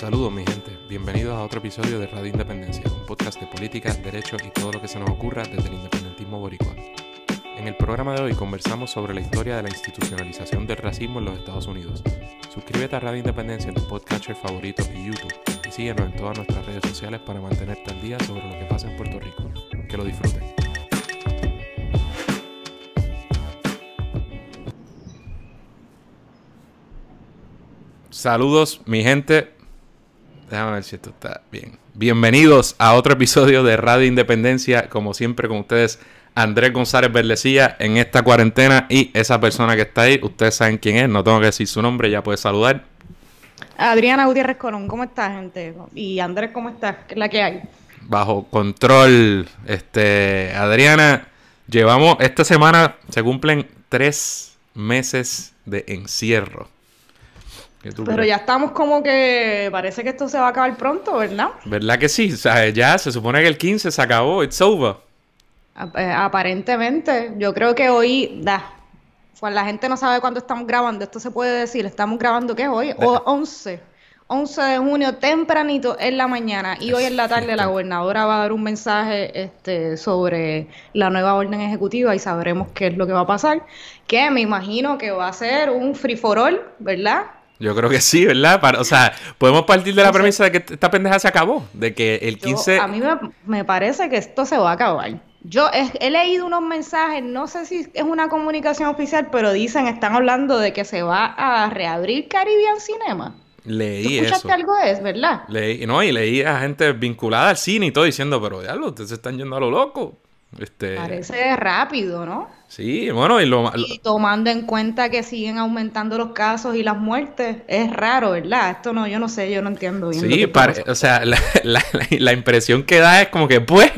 Saludos mi gente, bienvenidos a otro episodio de Radio Independencia, un podcast de política, derecho y todo lo que se nos ocurra desde el independentismo boricua. En el programa de hoy conversamos sobre la historia de la institucionalización del racismo en los Estados Unidos. Suscríbete a Radio Independencia en tu podcatcher favorito y YouTube y síguenos en todas nuestras redes sociales para mantenerte al día sobre lo que pasa en Puerto Rico. Que lo disfruten. Saludos mi gente, Déjame ver si esto está bien. Bienvenidos a otro episodio de Radio Independencia. Como siempre, con ustedes, Andrés González Berlecía en esta cuarentena. Y esa persona que está ahí, ustedes saben quién es. No tengo que decir su nombre, ya puede saludar. Adriana Gutiérrez Colón, ¿cómo estás, gente? Y Andrés, ¿cómo estás? ¿Qué es la que hay? Bajo control, este, Adriana, llevamos, esta semana se cumplen tres meses de encierro. Pero ya estamos como que parece que esto se va a acabar pronto, ¿verdad? ¿Verdad que sí? O sea, ya se supone que el 15 se acabó, it's over. Eh, aparentemente, yo creo que hoy, da, pues la gente no sabe cuándo estamos grabando, esto se puede decir, estamos grabando ¿qué es hoy? O 11. 11 de junio, tempranito en la mañana y hoy en la tarde la gobernadora va a dar un mensaje este, sobre la nueva orden ejecutiva y sabremos qué es lo que va a pasar, que me imagino que va a ser un free for all, ¿verdad? Yo creo que sí, ¿verdad? o sea, podemos partir de la premisa de que esta pendeja se acabó, de que el 15... a mí me, parece que esto se va a acabar. Yo he, leído unos mensajes, no sé si es una comunicación oficial, pero dicen, están hablando de que se va a reabrir Caribbean Cinema. Leí ¿Tú escuchaste algo es, verdad? Leí, no, y leí a gente vinculada al cine y todo diciendo, pero ya, ustedes se están yendo a lo loco. Este... Parece rápido, ¿no? Sí, bueno, y lo Y tomando en cuenta que siguen aumentando los casos y las muertes, es raro, ¿verdad? Esto no, yo no sé, yo no entiendo bien. Sí, o sea, la, impresión que da es como que, pues,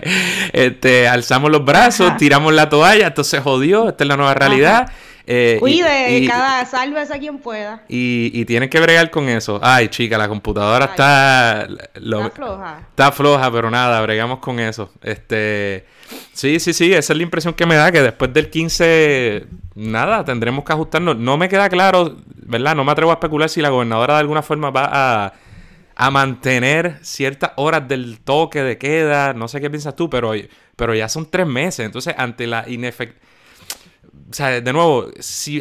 este, alzamos los brazos, tiramos la toalla, esto se jodió, esta es la nueva realidad. Eh, Cuide, cada sálvese a quien pueda. Y, y tienes que bregar con eso. Ay, chica, la computadora está... está floja. Está floja, pero nada, bregamos con eso. Este... Sí, sí, sí, esa es la impresión que me da, que después del 15, nada, tendremos que ajustarnos. No me queda claro, ¿verdad? No me atrevo a especular si la gobernadora de alguna forma va a, a mantener ciertas horas del toque de queda. No sé qué piensas tú, pero, pero ya son tres meses. Entonces, ante la inefectividad o sea, de nuevo, si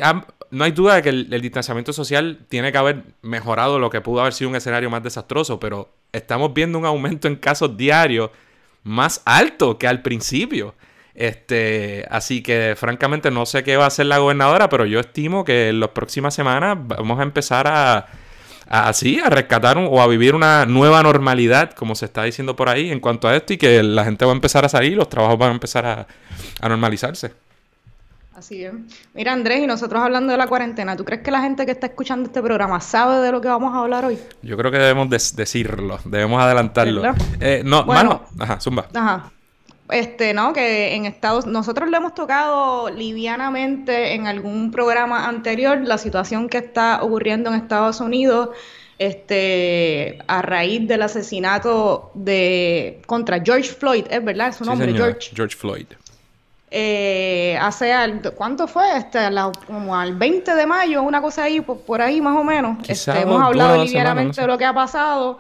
no hay duda de que el, distanciamiento social tiene que haber mejorado lo que pudo haber sido un escenario más desastroso, pero estamos viendo un aumento en casos diarios más alto que al principio. Este, así que francamente no sé qué va a hacer la gobernadora, pero yo estimo que en las próximas semanas vamos a empezar a, así, a rescatar o a vivir una nueva normalidad, como se está diciendo por ahí, en cuanto a esto, y que la gente va a empezar a salir, los trabajos van a empezar a normalizarse. Así es. Mira, Andrés, y nosotros hablando de la cuarentena, ¿tú crees que la gente que está escuchando este programa sabe de lo que vamos a hablar hoy? Yo creo que debemos decirlo, debemos adelantarlo. Eh, no, bueno, ajá, zumba. Ajá. Este, ¿no? Que en Estados nosotros le hemos tocado livianamente en algún programa anterior la situación que está ocurriendo en Estados Unidos este, a raíz del asesinato de contra George Floyd, es verdad, es su nombre, George. George Floyd eh, hace, ¿cuánto fue? Este, como al 20 de mayo, una cosa ahí, por, ahí más o menos. Este, hemos hablado ligeramente de lo que ha pasado,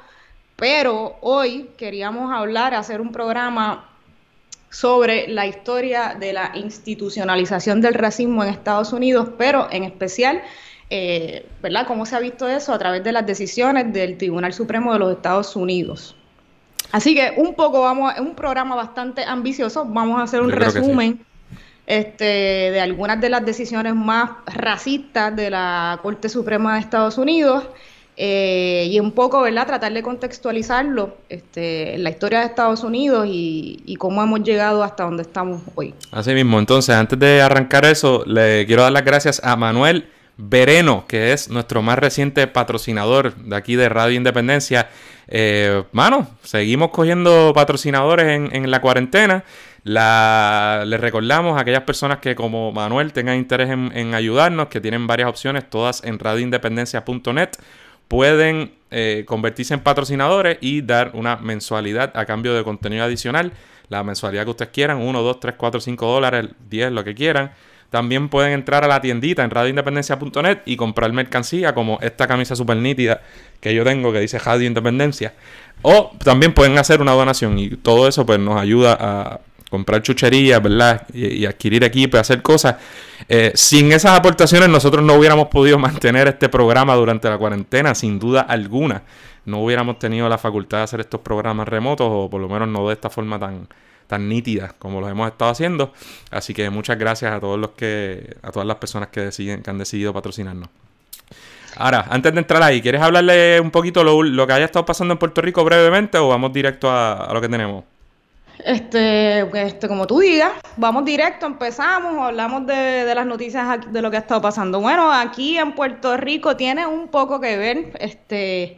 pero hoy queríamos hablar, hacer un programa sobre la historia de la institucionalización del racismo en Estados Unidos, pero en especial, eh, ¿verdad? ¿Cómo se ha visto eso a través de las decisiones del Tribunal Supremo de los Estados Unidos? Así que un poco vamos, es un programa bastante ambicioso, vamos a hacer un resumen este, de algunas de las decisiones más racistas de la Corte Suprema de Estados Unidos eh, y un poco, ¿verdad?, tratar de contextualizarlo este, en la historia de Estados Unidos y, y, cómo hemos llegado hasta donde estamos hoy. Así mismo, entonces, antes de arrancar eso, le quiero dar las gracias a Manuel Vereno, que es nuestro más reciente patrocinador de aquí de Radio Independencia. Eh, mano, seguimos cogiendo patrocinadores en, la cuarentena. Les recordamos a aquellas personas que como Manuel tengan interés en, ayudarnos, que tienen varias opciones, todas en radioindependencia.net, pueden eh, convertirse en patrocinadores y dar una mensualidad a cambio de contenido adicional. La mensualidad que ustedes quieran, 1, 2, 3, 4, 5 dólares, 10, lo que quieran también pueden entrar a la tiendita en radioindependencia.net y comprar mercancía como esta camisa super nítida que yo tengo que dice Radio Independencia. O también pueden hacer una donación y todo eso pues nos ayuda a comprar chucherías, ¿verdad? Y, adquirir equipo y hacer cosas. Eh, sin esas aportaciones nosotros no hubiéramos podido mantener este programa durante la cuarentena, sin duda alguna. No hubiéramos tenido la facultad de hacer estos programas remotos o por lo menos no de esta forma tan, tan nítida como los hemos estado haciendo. Así que muchas gracias a todos los que, a todas las personas que han decidido patrocinarnos. Ahora, antes de entrar ahí, ¿quieres hablarle un poquito lo, lo que haya estado pasando en Puerto Rico brevemente o vamos directo a lo que tenemos? Este, este, como tú digas, vamos directo, empezamos, hablamos de, las noticias de lo que ha estado pasando. Bueno, aquí en Puerto Rico tiene un poco que ver, este,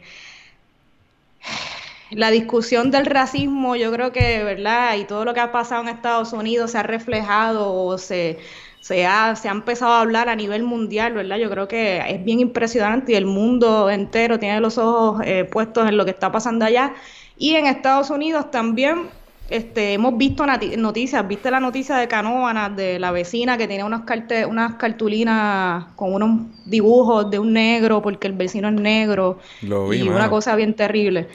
la discusión del racismo, yo creo que, ¿verdad? Y todo lo que ha pasado en Estados Unidos se ha reflejado o se, se, ha, se ha empezado a hablar a nivel mundial, ¿verdad? Yo creo que es bien impresionante y el mundo entero tiene los ojos eh, puestos en lo que está pasando allá. Y en Estados Unidos también este, hemos visto noticias, viste la noticia de Canóvana, de la vecina que tiene unas, unas cartulinas con unos dibujos de un negro porque el vecino es negro lo vi, y una cosa bien terrible.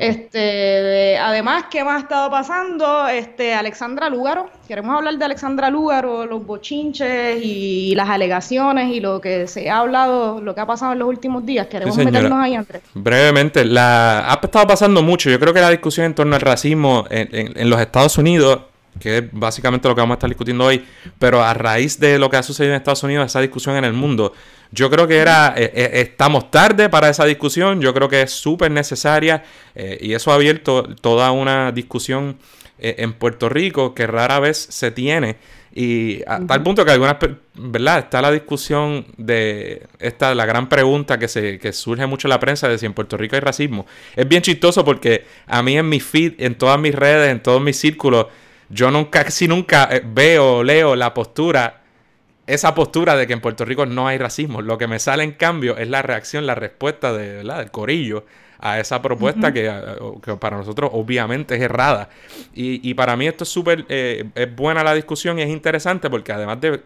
Este, además, ¿qué más ha estado pasando? Este, Alexandra Lúgaro, queremos hablar de Alexandra Lúgaro, los bochinches y las alegaciones y lo que se ha hablado, lo que ha pasado en los últimos días. Queremos meternos ahí, Andrés. Brevemente, la, ha estado pasando mucho. Yo creo que la discusión en torno al racismo en en los Estados Unidos, que es básicamente lo que vamos a estar discutiendo hoy, pero a raíz de lo que ha sucedido en Estados Unidos, esa discusión en el mundo, yo creo que era, eh, eh, estamos tarde para esa discusión, yo creo que es súper necesaria eh, y eso ha abierto toda una discusión en Puerto Rico que rara vez se tiene y a tal punto que algunas, ¿verdad? Está la discusión de esta, la gran pregunta que, se, que surge mucho en la prensa de si en Puerto Rico hay racismo. Es bien chistoso porque a mí en mi feed, en todas mis redes, en todos mis círculos, yo nunca, casi nunca eh, veo, leo la postura, esa postura de que en Puerto Rico no hay racismo. Lo que me sale en cambio es la reacción, la respuesta de, ¿verdad? del corillo a esa propuesta que, para nosotros obviamente es errada. Y, para mí esto es súper, eh, es buena la discusión y es interesante porque además de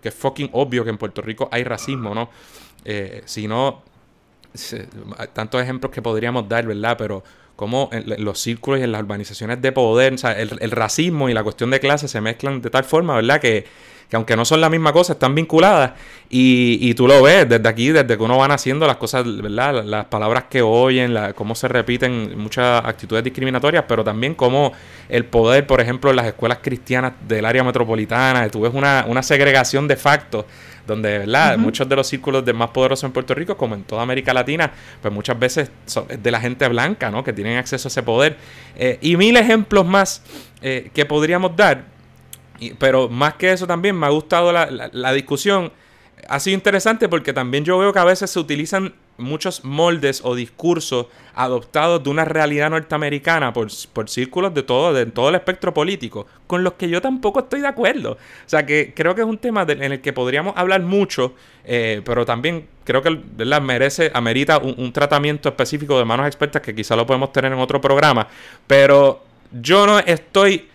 que es fucking obvio que en Puerto Rico hay racismo, ¿no? Eh, si no, tantos ejemplos que podríamos dar, ¿verdad? Pero como en, los círculos y en las urbanizaciones de poder, o sea, el, el racismo y la cuestión de clase se mezclan de tal forma, ¿verdad? Que que aunque no son la misma cosa, están vinculadas. Y, y tú lo ves desde aquí, desde que uno van haciendo las cosas, ¿verdad? Las palabras que oyen, la, cómo se repiten muchas actitudes discriminatorias, pero también cómo el poder, por ejemplo, en las escuelas cristianas del área metropolitana, tú ves una, una segregación de facto donde ¿verdad? muchos de los círculos de más poderosos en Puerto Rico, como en toda América Latina, pues muchas veces son de la gente blanca, ¿no? Que tienen acceso a ese poder. Eh, y mil ejemplos más eh, que podríamos dar pero más que eso también me ha gustado la, discusión. Ha sido interesante porque también yo veo que a veces se utilizan muchos moldes o discursos adoptados de una realidad norteamericana por, círculos de todo, de todo el espectro político, con los que yo tampoco estoy de acuerdo. O sea que creo que es un tema en el que podríamos hablar mucho, eh, pero también creo que ¿verdad? merece, amerita un, un tratamiento específico de manos expertas que quizá lo podemos tener en otro programa. Pero yo no estoy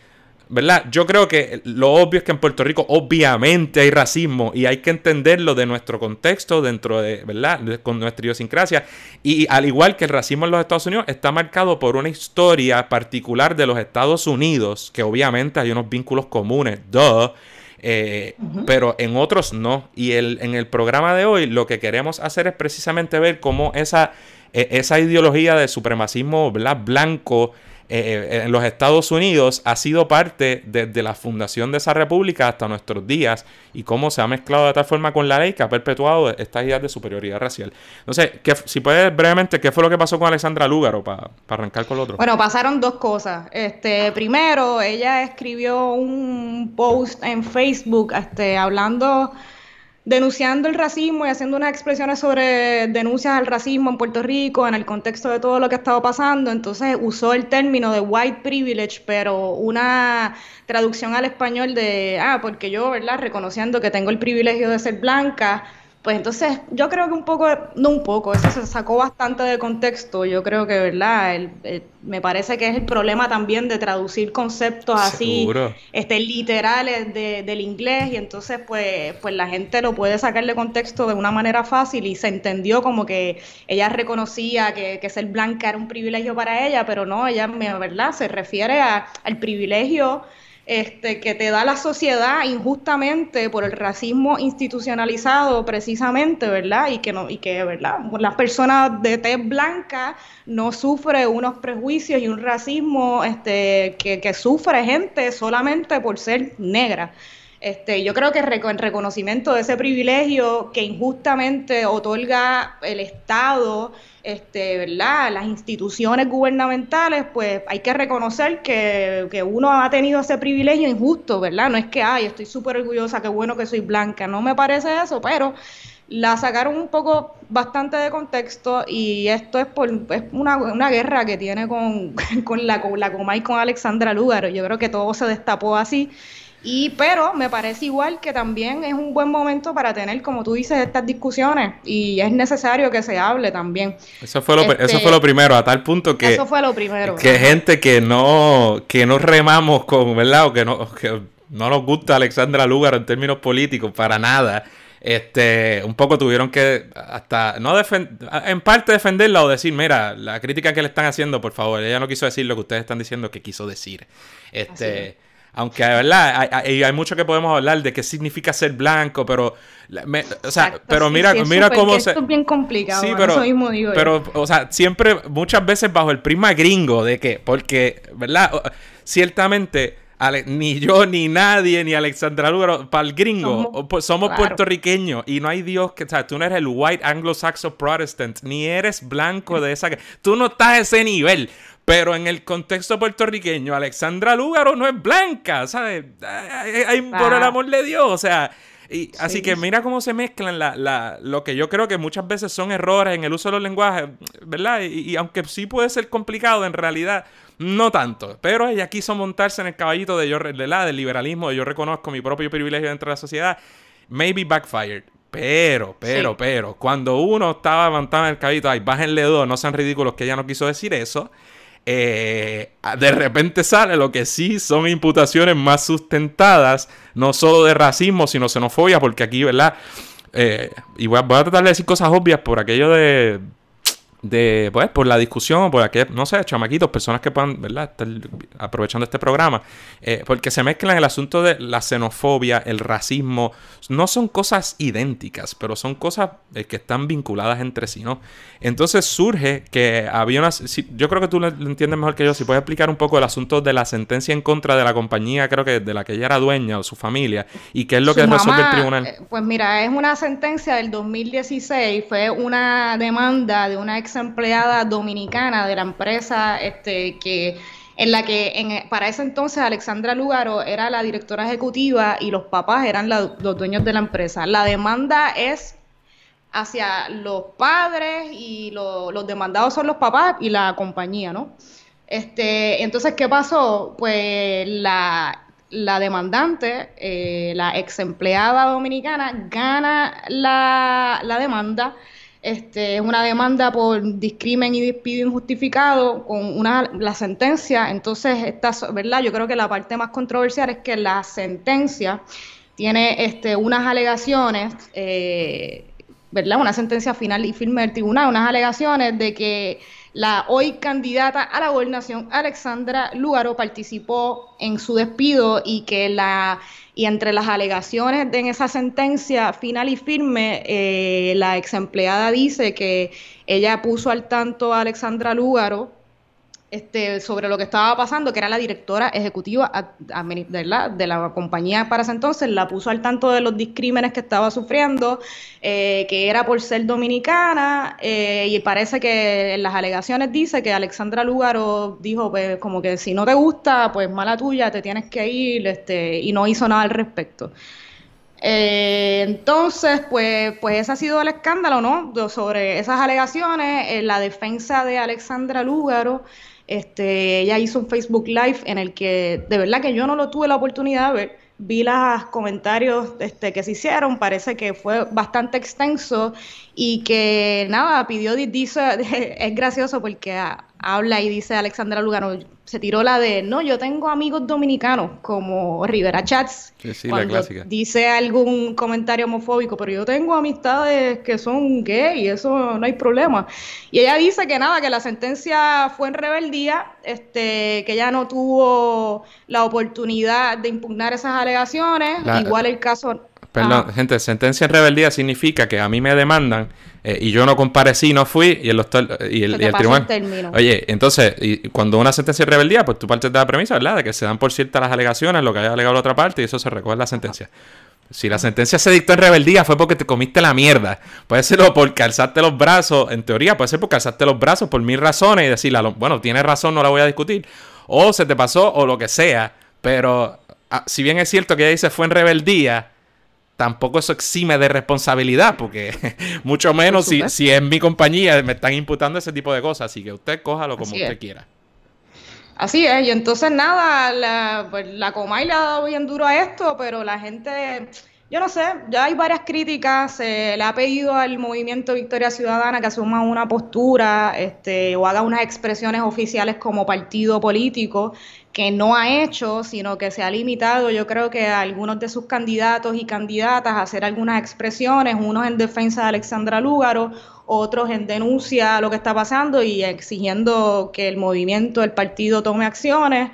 ¿verdad? Yo creo que lo obvio es que en Puerto Rico obviamente hay racismo y hay que entenderlo de nuestro contexto, dentro de, ¿verdad? con nuestra idiosincrasia. Y al igual que el racismo en los Estados Unidos está marcado por una historia particular de los Estados Unidos, que obviamente hay unos vínculos comunes, duh, eh, pero en otros no. Y el, en el programa de hoy lo que queremos hacer es precisamente ver cómo esa, e, esa ideología de supremacismo blanco eh, eh, en los Estados Unidos ha sido parte desde la fundación de esa república hasta nuestros días y cómo se ha mezclado de tal forma con la ley que ha perpetuado estas ideas de superioridad racial. No sé, si puedes brevemente, ¿qué fue lo que pasó con Alexandra Lúgaro para arrancar con lo otro? Bueno, pasaron dos cosas. Este, primero, ella escribió un post en Facebook este, hablando denunciando el racismo y haciendo unas expresiones sobre denuncias al racismo en Puerto Rico en el contexto de todo lo que ha estado pasando. Entonces usó el término de white privilege, pero una traducción al español de, ah, porque yo, ¿verdad? Reconociendo que tengo el privilegio de ser blanca, Pues entonces yo creo que un poco, no un poco, eso se sacó bastante de contexto. Yo creo que, ¿verdad? me parece que es el problema también de traducir conceptos así, este, literales del inglés y entonces pues, pues la gente lo puede sacar de contexto de una manera fácil y se entendió como que ella reconocía que, que ser blanca era un privilegio para ella, pero no, ella, ¿verdad? Se refiere a, al privilegio este, que te da la sociedad injustamente por el racismo institucionalizado precisamente, ¿verdad? Y que, no, y que ¿verdad? Las personas de tez blanca no sufren unos prejuicios y un racismo este, que, que sufre gente solamente por ser negra. Este, yo creo que en reconocimiento de ese privilegio que injustamente otorga el Estado, este, ¿verdad? las instituciones gubernamentales, pues hay que reconocer que, uno ha tenido ese privilegio injusto, ¿verdad? No es que, ay, estoy súper orgullosa, qué bueno que soy blanca, no me parece eso, pero la sacaron un poco bastante de contexto y esto es por es una, guerra que tiene con, la, con la Comay con Alexandra Lúgaro. Yo creo que todo se destapó así y, pero me parece igual que también es un buen momento para tener, como tú dices, estas discusiones y es necesario que se hable también. Eso fue lo, eso este, fue lo primero, a tal punto que... Eso fue lo primero. Que gente que no, que no remamos con, ¿verdad? O que no, que no nos gusta Alexandra Lugar en términos políticos, para nada. Este, un poco tuvieron que hasta no en parte defenderla o decir, mira, la crítica que le están haciendo, por favor, ella no quiso decir lo que ustedes están diciendo que quiso decir. Este, aunque, ¿verdad? Hay, hay, mucho que podemos hablar de qué significa ser blanco, pero... o sea, pero mira, mira cómo se... Esto es bien complicado, sí, pero, eso mismo digo Pero, o sea, siempre, muchas veces bajo el prisma gringo de que, porque, ¿verdad? Ciertamente... ni yo, ni nadie, ni Alexandra Lugaro, para el gringo, somos, puertorriqueños y no hay Dios que, o sea, tú no eres el white anglo-saxon protestant, ni eres blanco de esa, tú no estás a ese nivel. Pero en el contexto puertorriqueño, Alexandra Lúgaro no es blanca, ¿sabes? Ay, por el ah. amor de Dios, o sea. Y, Así que mira cómo se mezclan la, la, lo que yo creo que muchas veces son errores en el uso de los lenguajes, ¿verdad? Y, aunque sí puede ser complicado, en realidad no tanto. Pero ella quiso montarse en el caballito de yo, la del liberalismo, de yo reconozco mi propio privilegio dentro de la sociedad. Maybe backfired. Pero, pero, pero, cuando uno estaba en el caballito, ay, bájenle dos, no sean ridículos que ella no quiso decir eso. Eh, de repente sale lo que sí son imputaciones más sustentadas, no solo de racismo, sino xenofobia, porque aquí, ¿verdad? Eh, y voy a, voy a tratar de decir cosas obvias por aquello de de, pues, por la discusión, por aquellos, no sé, chamaquitos, personas que puedan, ¿verdad?, estar aprovechando este programa, eh, porque se mezclan el asunto de la xenofobia, el racismo, no son cosas idénticas, pero son cosas eh, que están vinculadas entre sí, ¿no? Entonces surge que había una, yo creo que tú lo entiendes mejor que yo, si puedes explicar un poco el asunto de la sentencia en contra de la compañía, creo que de la que ella era dueña o su familia, y qué es lo que resuelve el tribunal. Eh, pues mira, es una sentencia del 2016, fue una demanda de una ex empleada dominicana de la empresa este, que en la que para ese entonces Alexandra Lugaro era la directora ejecutiva y los papás eran los dueños de la empresa. La demanda es hacia los padres y los demandados son los papás y la compañía, ¿no? Este, entonces, ¿qué pasó? Pues la, la demandante, eh, la ex empleada dominicana, gana la, la demanda este, es una demanda por discrimen y despido injustificado con una, la sentencia. Entonces, esta, ¿verdad? Yo creo que la parte más controversial es que la sentencia tiene este, unas alegaciones, eh, ¿verdad? Una sentencia final y firme del tribunal, unas alegaciones de que la hoy candidata a la gobernación, Alexandra Lugaro, participó en su despido y que la y entre las alegaciones de en esa sentencia final y firme, eh, la ex empleada dice que ella puso al tanto a Alexandra Lúgaro este, sobre lo que estaba pasando, que era la directora ejecutiva de la, compañía para ese entonces, la puso al tanto de los discrímenes que estaba sufriendo, eh, que era por ser dominicana, eh, y parece que en las alegaciones dice que Alexandra Lugaro dijo, pues como que si no te gusta, pues mala tuya, te tienes que ir, este, y no hizo nada al respecto. Eh, entonces, pues, pues ese ha sido el escándalo, ¿no? sobre esas alegaciones, la defensa de Alexandra Lúgaro este, ella hizo un Facebook Live en el que de verdad que yo no lo tuve la oportunidad de ver, vi los comentarios este, que se hicieron, parece que fue bastante extenso y que nada, pidió, dice, es gracioso porque habla y dice Alexandra Lugano, se tiró la de, no, yo tengo amigos dominicanos como Rivera Chats, cuando dice algún comentario homofóbico, pero yo tengo amistades que son gay eso no hay problema. Y ella dice que nada, que la sentencia fue en rebeldía, este, que ella no tuvo la oportunidad de impugnar esas alegaciones, igual el caso... Perdón, gente, sentencia en rebeldía significa que a mí me demandan eh, y yo no comparecí, no fui, y el, y el, tribunal. Oye, entonces, y cuando una sentencia de rebeldía, pues tú partes de la premisa, ¿verdad? De que se dan por ciertas las alegaciones, lo que haya alegado la otra parte, y eso se recoge en la sentencia. Si la sentencia se dictó en rebeldía fue porque te comiste la mierda. Puede ser por calzarte los brazos, en teoría, puede ser por calzarte los brazos por mil razones y decirle, bueno, tienes razón, no la voy a discutir. O se te pasó, o lo que sea. Pero ah, si bien es cierto que ella dice fue en rebeldía, tampoco eso exime de responsabilidad, porque mucho menos si, si en mi compañía me están imputando ese tipo de cosas, así que usted cójalo como usted quiera. Así es, y entonces nada, la, pues, la Comay le ha dado bien duro a esto, pero la gente, yo no sé, ya hay varias críticas, se le ha pedido al movimiento Victoria Ciudadana que asuma una postura este, o haga unas expresiones oficiales como partido político que no ha hecho, sino que se ha limitado, yo creo que a algunos de sus candidatos y candidatas a hacer algunas expresiones, unos en defensa de Alexandra Lúgaro, otros en denuncia a lo que está pasando y exigiendo que el movimiento, el partido tome acciones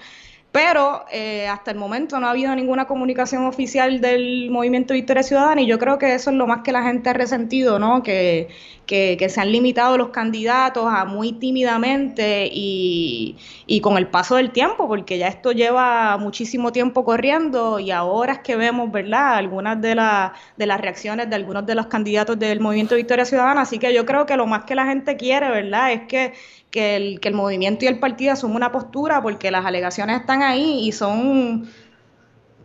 pero eh, hasta el momento no ha habido ninguna comunicación oficial del movimiento Victoria Ciudadana y yo creo que eso es lo más que la gente ha resentido, ¿no? Que, que, se han limitado los candidatos a muy tímidamente y, y, con el paso del tiempo, porque ya esto lleva muchísimo tiempo corriendo y ahora es que vemos, ¿verdad?, algunas de, de las reacciones de algunos de los candidatos del movimiento Victoria Ciudadana, así que yo creo que lo más que la gente quiere, ¿verdad?, es que que el, que el movimiento y el partido asuman una postura porque las alegaciones están ahí y son,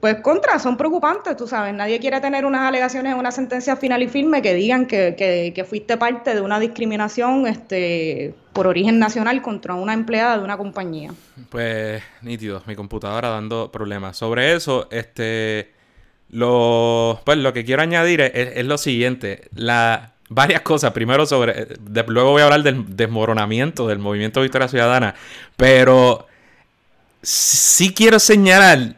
pues, contra, son preocupantes, tú sabes. Nadie quiere tener unas alegaciones en una sentencia final y firme que digan que, que, fuiste parte de una discriminación este, por origen nacional contra una empleada de una compañía. Pues, nítido, mi computadora dando problemas. Sobre eso, este... Lo, pues lo que quiero añadir es, es lo siguiente. La, varias cosas. Primero sobre, luego voy a hablar del desmoronamiento del movimiento Victoria Ciudadana, pero sí quiero señalar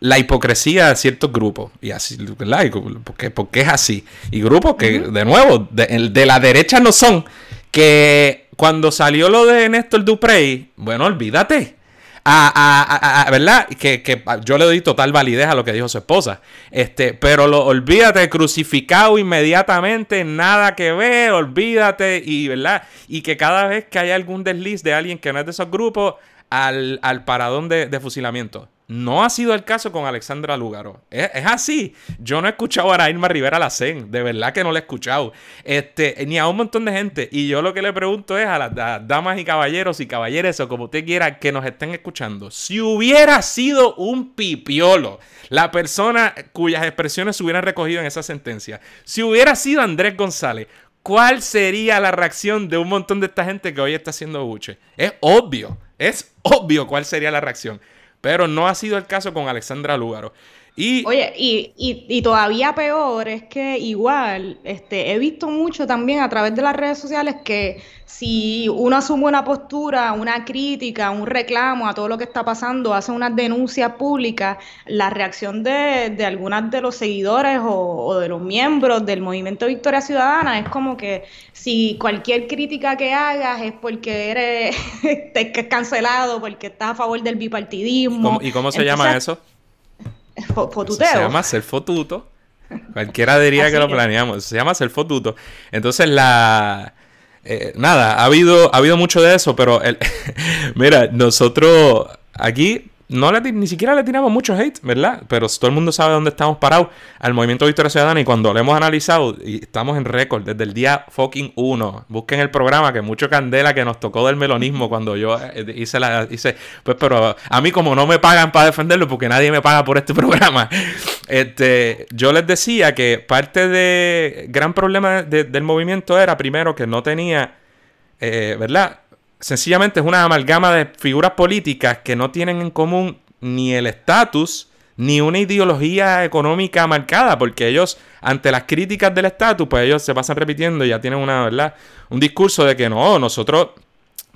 la hipocresía de ciertos grupos. Y así, ¿verdad? Porque, porque es así. Y grupos que, de nuevo, de, la derecha no son. Que cuando salió lo de Néstor Duprey, bueno, olvídate a, ¿verdad? Que, yo le doy total validez a lo que dijo su esposa. Este, pero lo, olvídate, crucificado inmediatamente, nada que ver, olvídate, y ¿verdad? Y que cada vez que hay algún desliz de alguien que no es de esos grupos, al, al paradón de fusilamiento. No ha sido el caso con Alexandra Lúgaro. Es, así. Yo no he escuchado a Arailma Rivera Lacen. De verdad que no la he escuchado. Este, ni a un montón de gente. Y yo lo que le pregunto es a las damas y caballeros y caballeres o como usted quiera que nos estén escuchando. Si hubiera sido un pipiolo la persona cuyas expresiones se hubieran recogido en esa sentencia. Si hubiera sido Andrés González. ¿Cuál sería la reacción de un montón de esta gente que hoy está haciendo buche? Es obvio. Es obvio cuál sería la reacción. Pero no ha sido el caso con Alexandra Lúgaro. Y... Oye, y, y, todavía peor es que igual, este, he visto mucho también a través de las redes sociales que si uno asume una postura, una crítica, un reclamo a todo lo que está pasando, hace una denuncia pública, la reacción de, de algunas de los seguidores o, de los miembros del movimiento Victoria Ciudadana es como que si cualquier crítica que hagas es porque eres cancelado, porque estás a favor del bipartidismo. ¿Y cómo, se llama eso? Fotuteo. Se llama ser fotuto. Cualquiera diría que lo planeamos. Se llama ser fotuto. Entonces la... Eh, nada, ha habido, ha habido mucho de eso, pero el, mira, nosotros aquí no le, ni siquiera le tiramos mucho hate, ¿verdad? Pero todo el mundo sabe dónde estamos parados al movimiento Victoria Ciudadana y cuando lo hemos analizado, y estamos en récord desde el día fucking uno. Busquen el programa que mucho candela que nos tocó del melonismo cuando yo eh, hice la. hice Pues, pero a mí, como no me pagan para defenderlo, porque nadie me paga por este programa, este, yo les decía que parte de gran problema del movimiento era, primero, que no tenía, eh, ¿verdad? Sencillamente es una amalgama de figuras políticas que no tienen en común ni el estatus ni una ideología económica marcada, porque ellos, ante las críticas del estatus, pues ellos se pasan repitiendo y ya tienen una, ¿verdad? Un discurso de que no, nosotros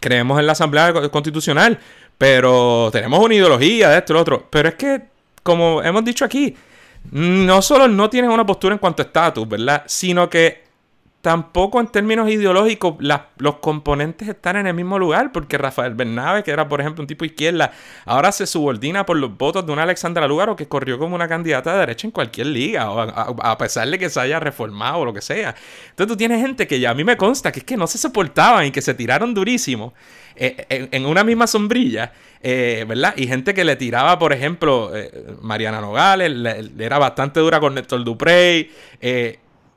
creemos en la Asamblea Constitucional, pero tenemos una ideología de esto y lo otro. Pero es que, como hemos dicho aquí, no solo no tienen una postura en cuanto a estatus, ¿verdad? Sino que tampoco en términos ideológicos los componentes están en el mismo lugar, porque Rafael Bernabe, que era por ejemplo un tipo izquierda, ahora se subordina por los votos de una Alexandra Lugaro que corrió como una candidata de derecha en cualquier liga, a, pesar de que se haya reformado o lo que sea. Entonces tú tienes gente que ya a mí me consta que es que no se soportaban y que se tiraron durísimo eh, en, una misma sombrilla, eh, ¿verdad? Y gente que le tiraba, por ejemplo, eh, Mariana Nogales, le, era bastante dura con Néstor Duprey,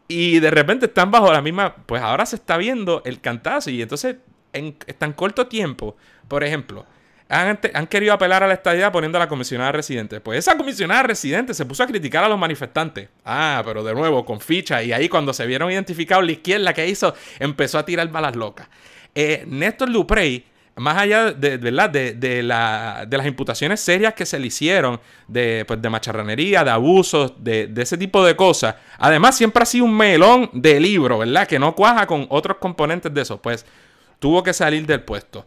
y de repente están bajo la misma. Pues ahora se está viendo el cantazo. Y entonces, en, tan corto tiempo, por ejemplo, han, querido apelar a la estadía poniendo a la comisionada residente. Pues esa comisionada residente se puso a criticar a los manifestantes. Ah, pero de nuevo, con ficha. Y ahí cuando se vieron identificados, la izquierda que hizo empezó a tirar balas locas. Eh, Néstor Duprey más allá de, ¿verdad? De, las imputaciones serias que se le hicieron de, pues, de macharranería, de abusos, de, ese tipo de cosas. Además, siempre ha sido un melón de libro, ¿verdad? Que no cuaja con otros componentes de eso. Pues tuvo que salir del puesto.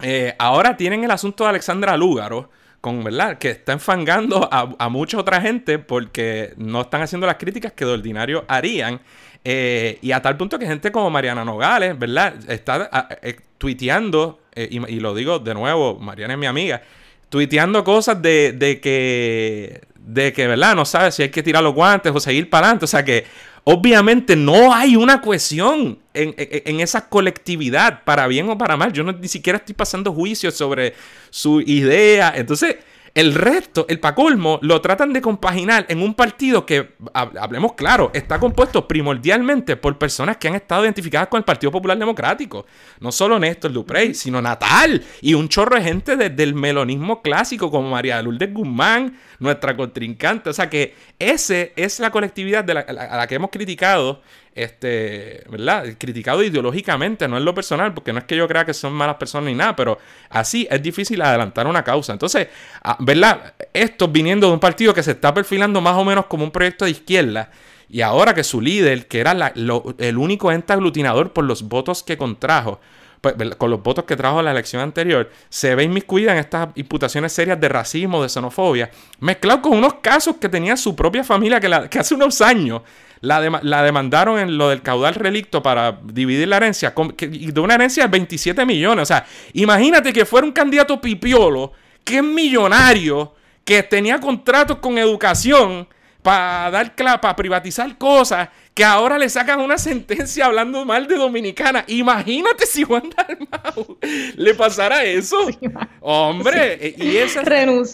Eh, ahora tienen el asunto de Alexandra Lúgaro, con, ¿verdad? Que está enfangando a, mucha otra gente porque no están haciendo las críticas que de ordinario harían. Eh, y a tal punto que gente como Mariana Nogales, ¿verdad? Está eh, tuiteando eh, y, lo digo de nuevo, Mariana es mi amiga, tuiteando cosas de, de que, de que, ¿verdad? No sabe si hay que tirar los guantes o seguir para adelante. O sea que obviamente no hay una cohesión en, en, esa colectividad, para bien o para mal. Yo no, ni siquiera estoy pasando juicios sobre su idea. Entonces, el resto, el pacolmo, lo tratan de compaginar en un partido que, hablemos claro, está compuesto primordialmente por personas que han estado identificadas con el Partido Popular Democrático. No solo Néstor Duprey, sino Natal y un chorro de gente desde el melonismo clásico como María Lourdes Guzmán, nuestra contrincante. O sea que ese es la colectividad de a la que hemos criticado este, ¿verdad? Criticado ideológicamente, no en lo personal, porque no es que yo crea que son malas personas ni nada, pero así es difícil adelantar una causa. Entonces, ah, ¿verdad? Esto viniendo de un partido que se está perfilando más o menos como un proyecto de izquierda, y ahora que su líder, que era el único ente aglutinador por los votos que contrajo, pues, con los votos que trajo la elección anterior, se ve inmiscuida en estas imputaciones serias de racismo, de xenofobia, mezclado con unos casos que tenía su propia familia que, que hace unos años la, demandaron en lo del caudal relicto para dividir la herencia, y de una herencia de 27 millones. O sea, imagínate que fuera un candidato pipiolo, que es millonario, que tenía contratos con educación para dar para privatizar cosas que ahora le sacan una sentencia hablando mal de Dominicana. Imagínate si Juan Dalmau le pasara eso. Hombre, eh, y esa...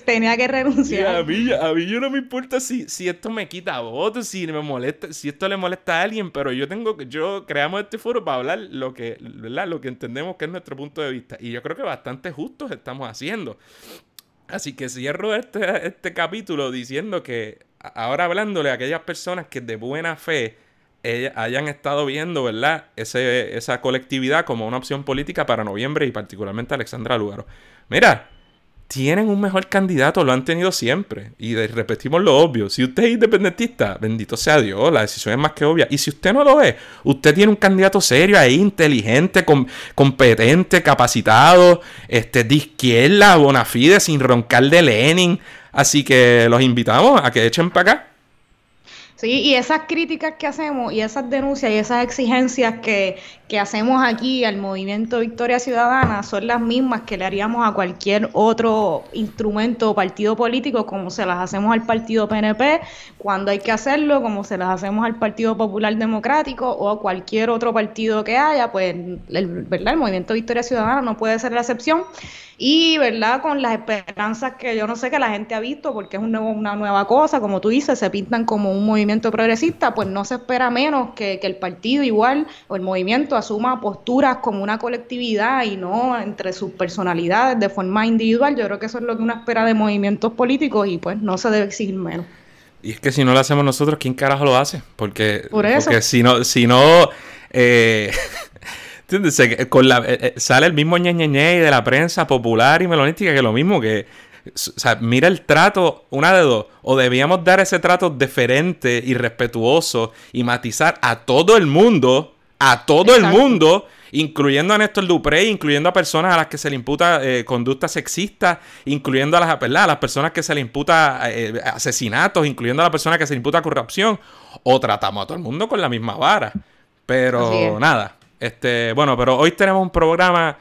tenía que renunciar. A mí, a mí yo no me importa si, si esto me quita votos, si me molesta, si esto le molesta a alguien, pero yo tengo que, yo creamos este foro para hablar lo que, ¿verdad? Lo que entendemos que es nuestro punto de vista. Y yo creo que bastante justos estamos haciendo. Así que cierro este, este capítulo diciendo que ahora hablándole a aquellas personas que de buena fe hayan estado viendo, ¿verdad? Ese, esa colectividad como una opción política para noviembre y particularmente Alexandra Lugaro. Mira, tienen un mejor candidato, lo han tenido siempre. Y repetimos lo obvio. Si usted es independentista, bendito sea Dios, la decisión es más que obvia. Y si usted no lo es, usted tiene un candidato serio ahí, inteligente, competente, capacitado, este, de izquierda, bona fide, sin roncar de Lenin. Así que los invitamos a que echen para acá Sí, y esas críticas que hacemos y esas denuncias y esas exigencias que, que hacemos aquí al movimiento Victoria Ciudadana son las mismas que le haríamos a cualquier otro instrumento o partido político, como se las hacemos al partido PNP cuando hay que hacerlo, como se las hacemos al Partido Popular Democrático o a cualquier otro partido que haya, pues el, ¿verdad? el movimiento Victoria Ciudadana no puede ser la excepción y verdad con las esperanzas que yo no sé que la gente ha visto porque es un nuevo, una nueva cosa como tú dices se pintan como un movimiento progresista pues no se espera menos que, que el partido igual o el movimiento asuma posturas como una colectividad y no entre sus personalidades de forma individual. Yo creo que eso es lo que uno espera de movimientos políticos y pues no se debe exigir menos. Y es que si no lo hacemos nosotros quién carajo lo hace porque porque si no si no eh, Con la, eh, eh, sale el mismo ñeñeñe de la prensa popular y melonística que lo mismo que O sea, mira el trato, una de dos. O debíamos dar ese trato deferente y respetuoso y matizar a todo el mundo, a todo el mundo, incluyendo a Néstor Dupré, incluyendo a personas a las que se le imputa eh, conducta sexista, incluyendo a las, a las personas que se le imputa eh, asesinatos, incluyendo a las personas que se le imputa corrupción, o tratamos a todo el mundo con la misma vara. Pero nada, este, bueno, pero hoy tenemos un programa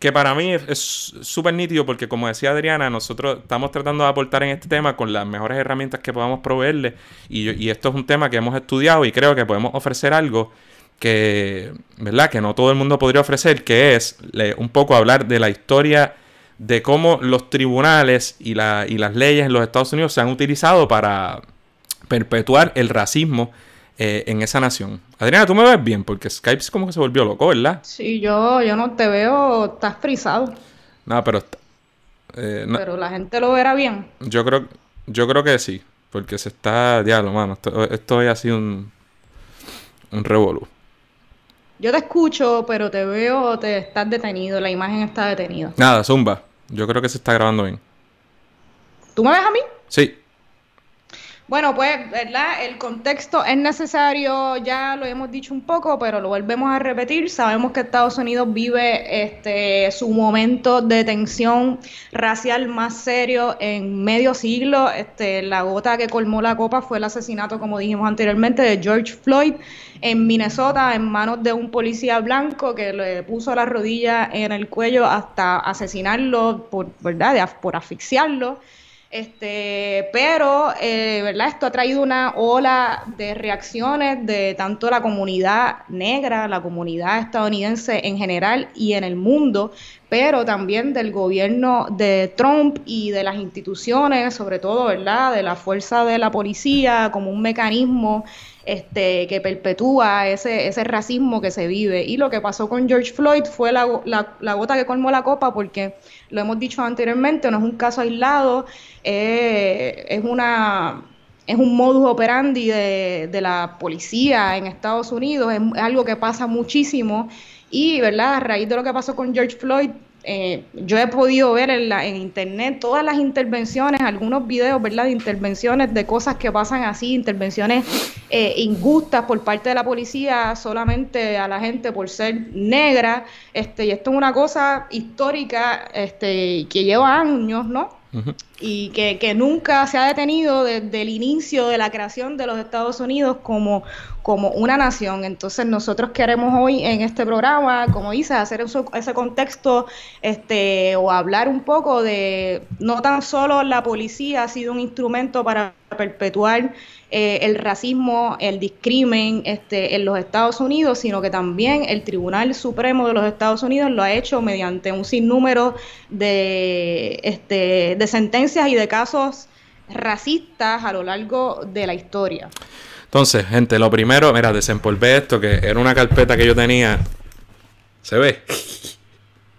que para mí es súper nítido porque como decía Adriana, nosotros estamos tratando de aportar en este tema con las mejores herramientas que podamos proveerle y, esto es un tema que hemos estudiado y creo que podemos ofrecer algo que, ¿verdad? Que no todo el mundo podría ofrecer, que es un poco hablar de la historia de cómo los tribunales y, y las leyes en los Estados Unidos se han utilizado para perpetuar el racismo eh, en esa nación. Adriana, tú me ves bien, porque Skype es como que se volvió loco, ¿verdad? Sí, yo, yo no te veo, estás frisado. No, pero... Eh, pero la gente lo verá bien. Yo creo, yo creo que sí, porque se está... Diablo, mano, esto, esto ha sido un, un revolú. Yo te escucho, pero te veo, te estás detenido, la imagen está detenida. Nada, zumba. Yo creo que se está grabando bien. ¿Tú me ves a mí? Sí. Bueno, pues, ¿verdad? El contexto es necesario, ya lo hemos dicho un poco, pero lo volvemos a repetir. Sabemos que Estados Unidos vive este, su momento de tensión racial más serio en medio siglo. Este, la gota que colmó la copa fue el asesinato, como dijimos anteriormente, de George Floyd en Minnesota en manos de un policía blanco que le puso la rodilla en el cuello hasta asesinarlo, por, ¿verdad? por asfixiarlo. Este, pero, eh, ¿verdad? Esto ha traído una ola de reacciones de tanto la comunidad negra, la comunidad estadounidense en general y en el mundo, pero también del gobierno de Trump y de las instituciones, sobre todo, ¿verdad? De la fuerza de la policía como un mecanismo este, que perpetúa ese, racismo que se vive. Y lo que pasó con George Floyd fue la, la, gota que colmó la copa porque, lo hemos dicho anteriormente, no es un caso aislado, eh, es una es un modus operandi de, de, la policía en Estados Unidos, es algo que pasa muchísimo y, ¿verdad? A raíz de lo que pasó con George Floyd, eh, yo he podido ver en, la, en, internet todas las intervenciones, algunos videos, ¿verdad? De intervenciones de cosas que pasan así, intervenciones eh, injustas por parte de la policía solamente a la gente por ser negra. Este, y esto es una cosa histórica este, que lleva años, ¿no? Y que, nunca se ha detenido desde el inicio de la creación de los Estados Unidos como, como una nación. Entonces nosotros queremos hoy en este programa, como dices, hacer ese contexto este, o hablar un poco de no tan solo la policía ha sido un instrumento para perpetuar eh, el racismo, el discrimen este, en los Estados Unidos, sino que también el Tribunal Supremo de los Estados Unidos lo ha hecho mediante un sinnúmero de, este, de sentencias y de casos racistas a lo largo de la historia. Entonces, gente, lo primero, mira, desempolvé esto, que era una carpeta que yo tenía. ¿Se ve?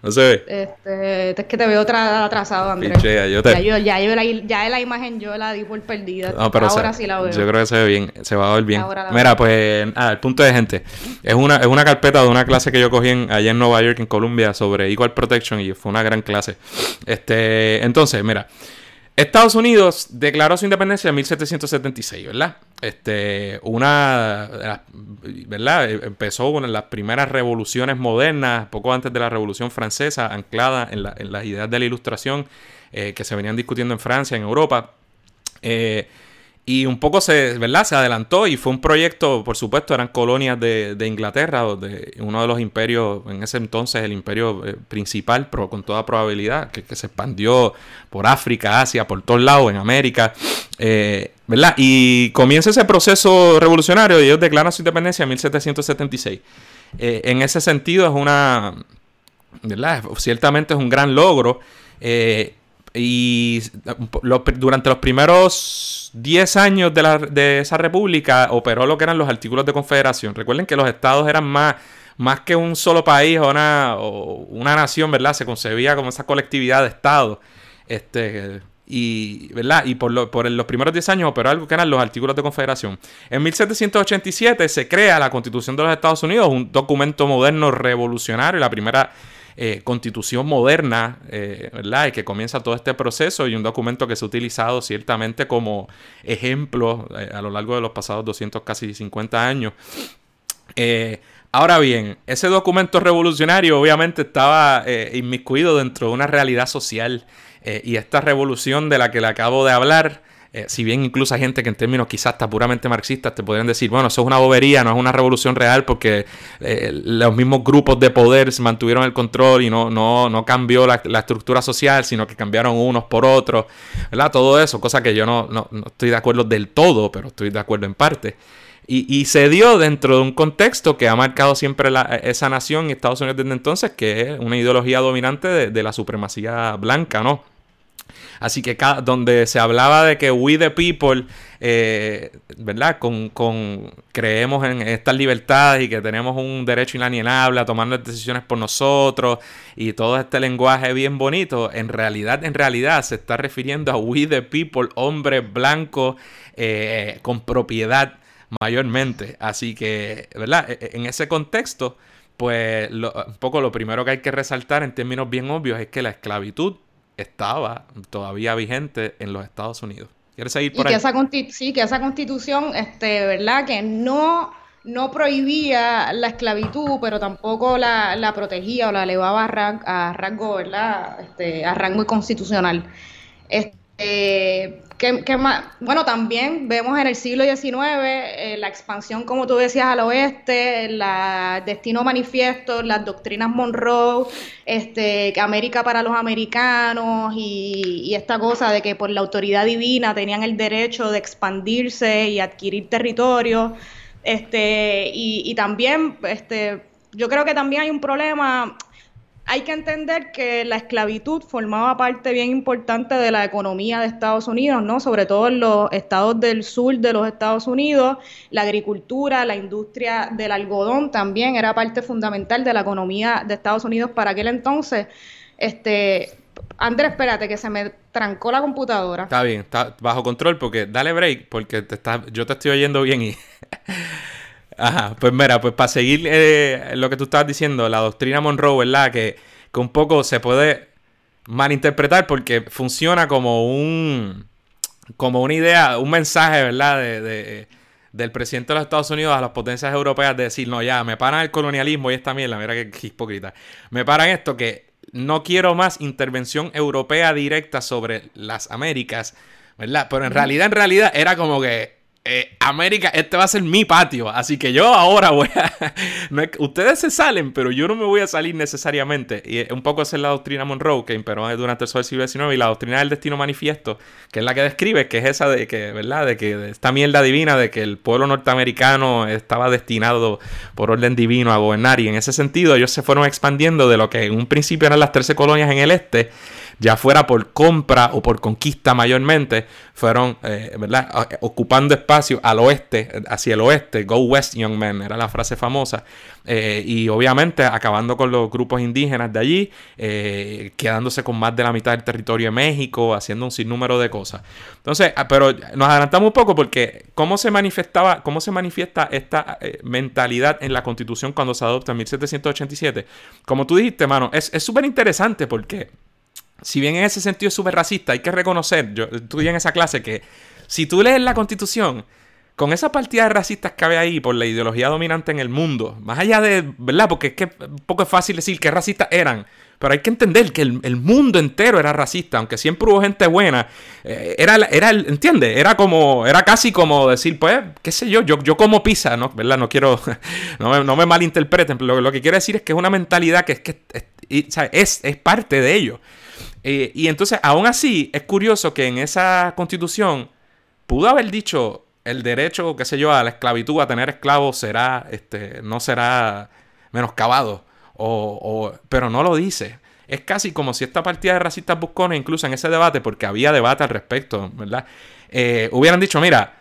No se ve. Este, es que te veo atrasado, Andrés. ya, yo ya, yo la, ya la imagen yo la di por perdida. Ahora sí la veo. Yo creo que se ve bien, se va a ver bien. Mira, pues, ah, el punto de gente. Es una, es una carpeta de una clase que yo cogí en, allá en Nueva York, en Columbia, sobre Equal Protection y fue una gran clase. Este, entonces, mira. Estados Unidos declaró su independencia en 1776, ¿verdad? Este, una, ¿verdad? Empezó una de las primeras revoluciones modernas, poco antes de la Revolución Francesa, anclada en, las ideas de la Ilustración eh, que se venían discutiendo en Francia, en Europa. Eh, y un poco se, ¿verdad? se adelantó y fue un proyecto, por supuesto, eran colonias de, Inglaterra, de uno de los imperios, en ese entonces el imperio eh, principal, pero con toda probabilidad, que, se expandió por África, Asia, por todos lados, en América, eh, ¿verdad? Y comienza ese proceso revolucionario y ellos declaran su independencia en 1776. Eh, en ese sentido es una, ¿verdad? Ciertamente es un gran logro. Y durante los primeros 10 años de, esa república operó lo que eran los artículos de confederación. Recuerden que los estados eran más, más que un solo país o una, una nación, ¿verdad? Se concebía como esa colectividad de estados. Este, y, ¿verdad? y por, por los primeros 10 años operó algo que eran los artículos de confederación. En 1787 se crea la Constitución de los Estados Unidos, un documento moderno revolucionario, la primera eh, constitución moderna, eh, ¿verdad? Y que comienza todo este proceso y un documento que se ha utilizado ciertamente como ejemplo a lo largo de los pasados 200, casi 50 años. ahora bien, ese documento revolucionario obviamente estaba inmiscuido dentro de una realidad social y esta revolución de la que le acabo de hablar eh, si bien incluso hay gente que en términos quizás puramente marxistas te podrían decir, bueno, eso es una bobería, no es una revolución real porque eh, los mismos grupos de poder se mantuvieron el control y no, no, no cambió la, estructura social, sino que cambiaron unos por otros, ¿verdad? Todo eso, cosa que yo no, no, estoy de acuerdo del todo, pero estoy de acuerdo en parte. Y, se dio dentro de un contexto que ha marcado siempre esa nación y Estados Unidos desde entonces, que es una ideología dominante de, de la supremacía blanca, ¿no? Así que donde se hablaba de que we the people, eh, ¿verdad? Con, creemos en estas libertades y que tenemos un derecho inalienable a tomar decisiones por nosotros y todo este lenguaje bien bonito, en realidad, en realidad se está refiriendo a we the people, hombres blancos eh, con propiedad mayormente. Así que, ¿verdad? E, e, en ese contexto, pues un poco lo primero que hay que resaltar en términos bien obvios es que la esclavitud estaba todavía vigente en los Estados Unidos. ¿Quieres seguir por y ahí? Que sí, que esa constitución, este, ¿verdad? Que no, no prohibía la esclavitud, pero tampoco la, protegía o la elevaba a, a rango, ¿verdad? Este, a rango constitucional. Este, ¿Qué, más? Bueno, también vemos en el siglo XIX eh, la expansión, como tú decías, al oeste, el destino manifiesto, las doctrinas Monroe, este, América para los americanos y, esta cosa de que por la autoridad divina tenían el derecho de expandirse y adquirir territorio. Este, y, y también, este, yo creo que también hay un problema hay que entender que la esclavitud formaba parte bien importante de la economía de Estados Unidos, ¿no? Sobre todo en los estados del sur de los Estados Unidos, la agricultura, la industria del algodón también era parte fundamental de la economía de Estados Unidos para aquel entonces. Este, Andrés, espérate que se me trancó la computadora. Está bien, está bajo control porque dale break porque te está, yo te estoy oyendo bien y Ajá, pues mira, pues para seguir eh, lo que tú estabas diciendo, la doctrina Monroe, ¿verdad? Que, que un poco se puede malinterpretar porque funciona como un como una idea, un mensaje, ¿verdad? De, del presidente de los Estados Unidos a las potencias europeas de decir, no, ya, me paran el colonialismo y esta mierda, mira qué hipócrita. Me paran esto que no quiero más intervención europea directa sobre las Américas, ¿verdad? Pero en realidad, en realidad era como que eh, América, este va a ser mi patio. Así que yo ahora voy a. ustedes se salen, pero yo no me voy a salir necesariamente. Y un poco esa es la doctrina Monroe, que imperó durante el siglo XIX, y la doctrina del destino manifiesto, que es la que describe, que es esa de que, ¿verdad? De que esta mierda divina de que el pueblo norteamericano estaba destinado por orden divino a gobernar. Y en ese sentido, ellos se fueron expandiendo de lo que en un principio eran las 13 colonias en el este ya fuera por compra o por conquista mayormente, fueron eh, ¿verdad? ocupando espacio al oeste, hacia el oeste, Go West Young Men, era la frase famosa, eh, y obviamente acabando con los grupos indígenas de allí, eh, quedándose con más de la mitad del territorio de México, haciendo un sinnúmero de cosas. Entonces, ah, pero nos adelantamos un poco porque cómo se manifestaba, cómo se manifiesta esta mentalidad en la constitución cuando se adopta en 1787. Como tú dijiste, mano, es súper interesante porque si bien en ese sentido es súper racista, hay que reconocer, yo estudié en esa clase que si tú lees la constitución, con esa partida de racistas que había ahí por la ideología dominante en el mundo, más allá de, ¿verdad? Porque es que un poco es fácil decir qué racistas eran, pero hay que entender que el, mundo entero era racista, aunque siempre hubo gente buena, eh, era, era, ¿entiendes? Era como, era casi como decir, pues, qué sé yo, yo, yo como pizza, ¿no? ¿Verdad? No quiero, no me, no me malinterpreten, lo, lo, que quiero decir es que es una mentalidad que es, que es, es parte de ello. Eh, y entonces, aún así, es curioso que en esa constitución pudo haber dicho el derecho, qué sé yo, a la esclavitud, a tener esclavos, será, este, no será menoscabado. O, pero no lo dice. Es casi como si esta partida de racistas buscones, incluso en ese debate, porque había debate al respecto, ¿verdad? Eh, hubieran dicho, mira,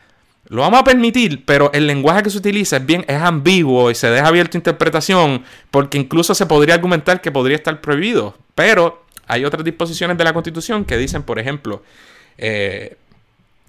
lo vamos a permitir, pero el lenguaje que se utiliza es bien, es ambiguo y se deja abierto a interpretación, porque incluso se podría argumentar que podría estar prohibido. Pero hay otras disposiciones de la Constitución que dicen, por ejemplo, eh,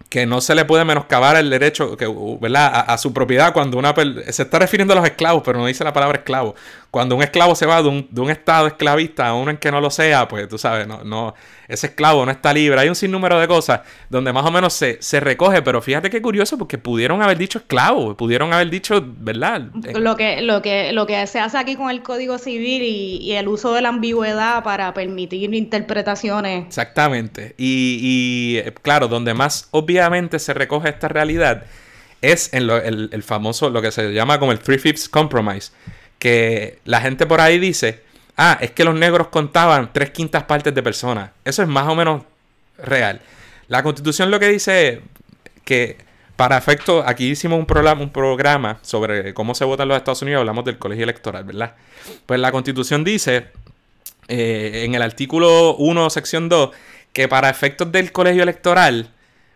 que no se le puede menoscabar el derecho ¿verdad? A, su propiedad cuando una se está refiriendo a los esclavos, pero no dice la palabra esclavo. Cuando un esclavo se va de un, de un, estado esclavista a uno en que no lo sea, pues tú sabes, no, no, ese esclavo no está libre. Hay un sinnúmero de cosas donde más o menos se, se recoge, pero fíjate qué curioso, porque pudieron haber dicho esclavo, pudieron haber dicho, ¿verdad? Lo que, lo que, lo que se hace aquí con el Código Civil y, y el uso de la ambigüedad para permitir interpretaciones. Exactamente. Y, y claro, donde más obviamente se recoge esta realidad es en lo, el, famoso, lo que se llama como el Three Fifths Compromise, que la gente por ahí dice, ah, es que los negros contaban tres quintas partes de personas. Eso es más o menos real. La constitución lo que dice es que para efecto, aquí hicimos un programa, sobre cómo se vota en los Estados Unidos, hablamos del colegio electoral, ¿verdad? Pues la constitución dice, eh, en el artículo 1, sección 2, que para efectos del colegio electoral,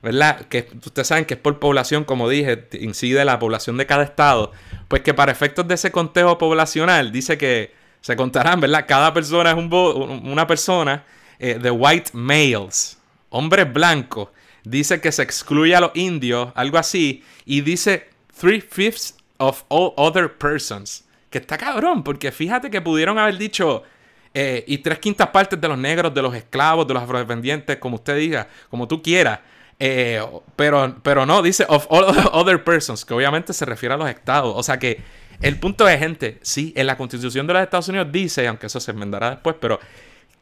¿verdad? Que ustedes saben que es por población, como dije, incide la población de cada estado. Pues que para efectos de ese conteo poblacional, dice que se contarán, ¿verdad? Cada persona es un una persona eh, de white males, hombres blancos. Dice que se excluye a los indios, algo así. Y dice three fifths of all other persons. Que está cabrón, porque fíjate que pudieron haber dicho. Eh, y tres quintas partes de los negros, de los esclavos, de los afrodescendientes, como usted diga, como tú quieras. Eh, pero, pero no, dice of all other persons, que obviamente se refiere a los estados. O sea que el punto de gente, sí, en la constitución de los Estados Unidos dice, aunque eso se enmendará después, pero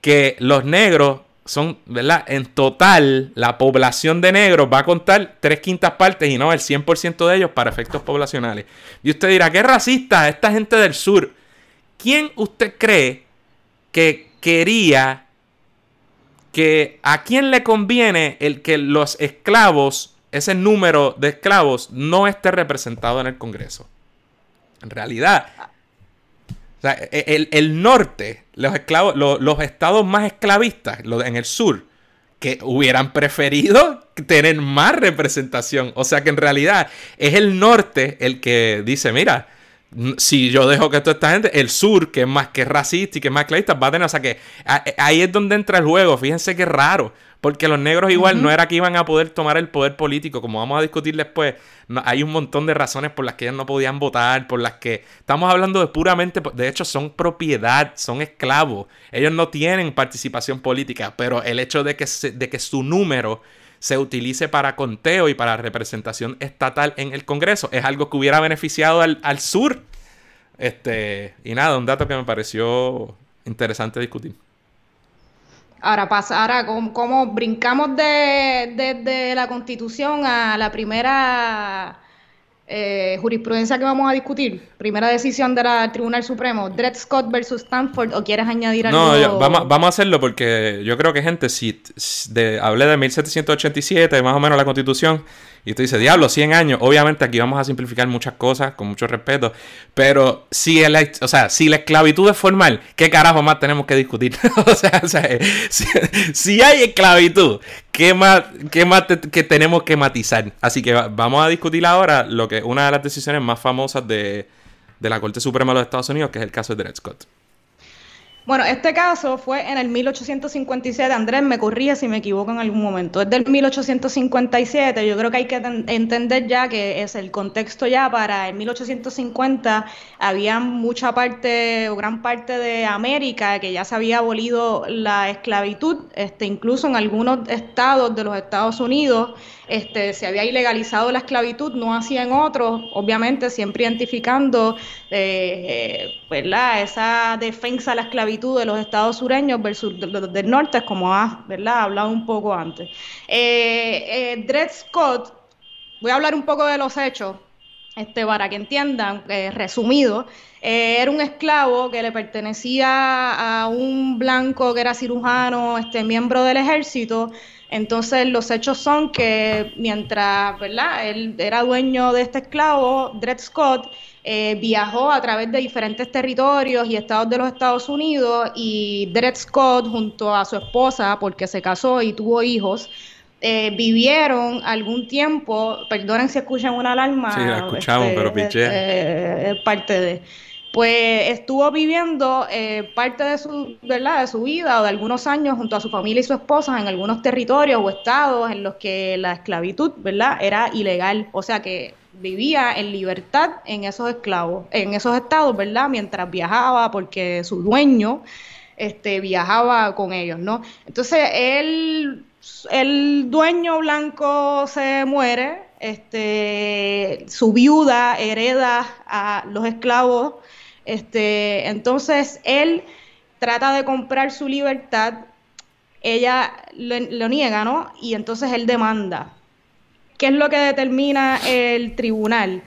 que los negros son, ¿verdad? En total, la población de negros va a contar tres quintas partes y no el 100% de ellos para efectos poblacionales. Y usted dirá, qué racista esta gente del sur. ¿Quién usted cree que quería que a quién le conviene el que los esclavos, ese número de esclavos, no esté representado en el Congreso. En realidad, e, el, norte, los esclavos, los, estados más esclavistas, en el sur, que hubieran preferido tener más representación. O sea que en realidad es el norte el que dice, mira, si yo dejo que toda esta gente, el sur, que es más que racista y que es más clavista, va a tener, o sea que ahí es donde entra el juego, fíjense que raro, porque los negros igual no era que iban a poder tomar el poder político, como vamos a discutir después, hay un montón de razones por las que ellos no podían votar, por las que estamos hablando de puramente, de hecho son propiedad, son esclavos, ellos no tienen participación política, pero el hecho de que, de que su número se utilice para conteo y para representación estatal en el Congreso. Es algo que hubiera beneficiado al, sur. Este, y nada, un dato que me pareció interesante discutir. Ahora pasa, ahora como, brincamos de, de, la constitución a la primera eh, jurisprudencia que vamos a discutir, primera decisión del Tribunal Supremo, Dred Scott versus Stanford, o quieres añadir algo? No, vamos, vamos, a hacerlo porque yo creo que gente, si de, hablé de 1787, más o menos la constitución, y tú dices, diablo, 100 años. Obviamente aquí vamos a simplificar muchas cosas, con mucho respeto. Pero si, el, o sea, si la esclavitud es formal, ¿qué carajo más tenemos que discutir? o sea, si, hay esclavitud, ¿qué más, qué más que tenemos que matizar? Así que vamos a discutir ahora lo que una de las decisiones más famosas de, de la Corte Suprema de los Estados Unidos, que es el caso de Dred Scott. Bueno, este caso fue en el 1857. Andrés, me corría si me equivoco en algún momento. Es del 1857. Yo creo que hay que entender ya que es el contexto ya para el 1850. Había mucha parte o gran parte de América que ya se había abolido la esclavitud, este, incluso en algunos estados de los Estados Unidos este, se había ilegalizado la esclavitud, no hacía en otros, obviamente siempre identificando eh, esa defensa de la esclavitud de los estados sureños versus los del norte, como ha ¿verdad? hablado un poco antes. Eh, eh, Dred Scott, voy a hablar un poco de los hechos, este, para que entiendan, eh, resumido, era un esclavo que le pertenecía a un blanco que era cirujano, este, miembro del ejército, entonces los hechos son que mientras ¿verdad? él era dueño de este esclavo, Dred Scott, eh, viajó a través de diferentes territorios y estados de los Estados Unidos y Dred Scott junto a su esposa, porque se casó y tuvo hijos, eh, vivieron algún tiempo, perdonen si escuchan una alarma. Sí, la escuchamos, este, pero piché. Eh, parte de pues estuvo viviendo eh, parte de su, ¿verdad? de su vida o de algunos años junto a su familia y su esposa en algunos territorios o estados en los que la esclavitud ¿verdad? era ilegal. O sea que vivía en libertad en esos esclavos, en esos estados, ¿verdad? Mientras viajaba, porque su dueño este, viajaba con ellos, ¿no? Entonces, él, el dueño blanco se muere, este, su viuda hereda a los esclavos, este, entonces él trata de comprar su libertad, ella lo niega, ¿no? Y entonces él demanda. ¿Qué es lo que determina el tribunal?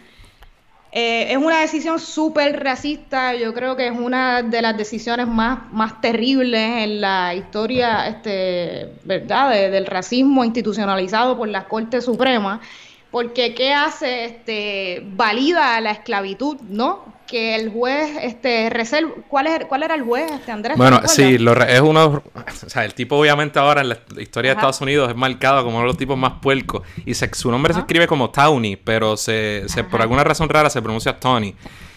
Eh, es una decisión súper racista, yo creo que es una de las decisiones más, más terribles en la historia este, ¿verdad? del racismo institucionalizado por la Corte Suprema, porque ¿qué hace? Este, valida la esclavitud, ¿no? Que el juez este reserva ¿cuál es cuál era el juez este Andrés bueno sí lo es uno o sea el tipo obviamente ahora en la historia de Estados Unidos es marcado como uno de los tipos más puercos y su nombre se escribe como Tony pero se, se por alguna razón rara se pronuncia Tony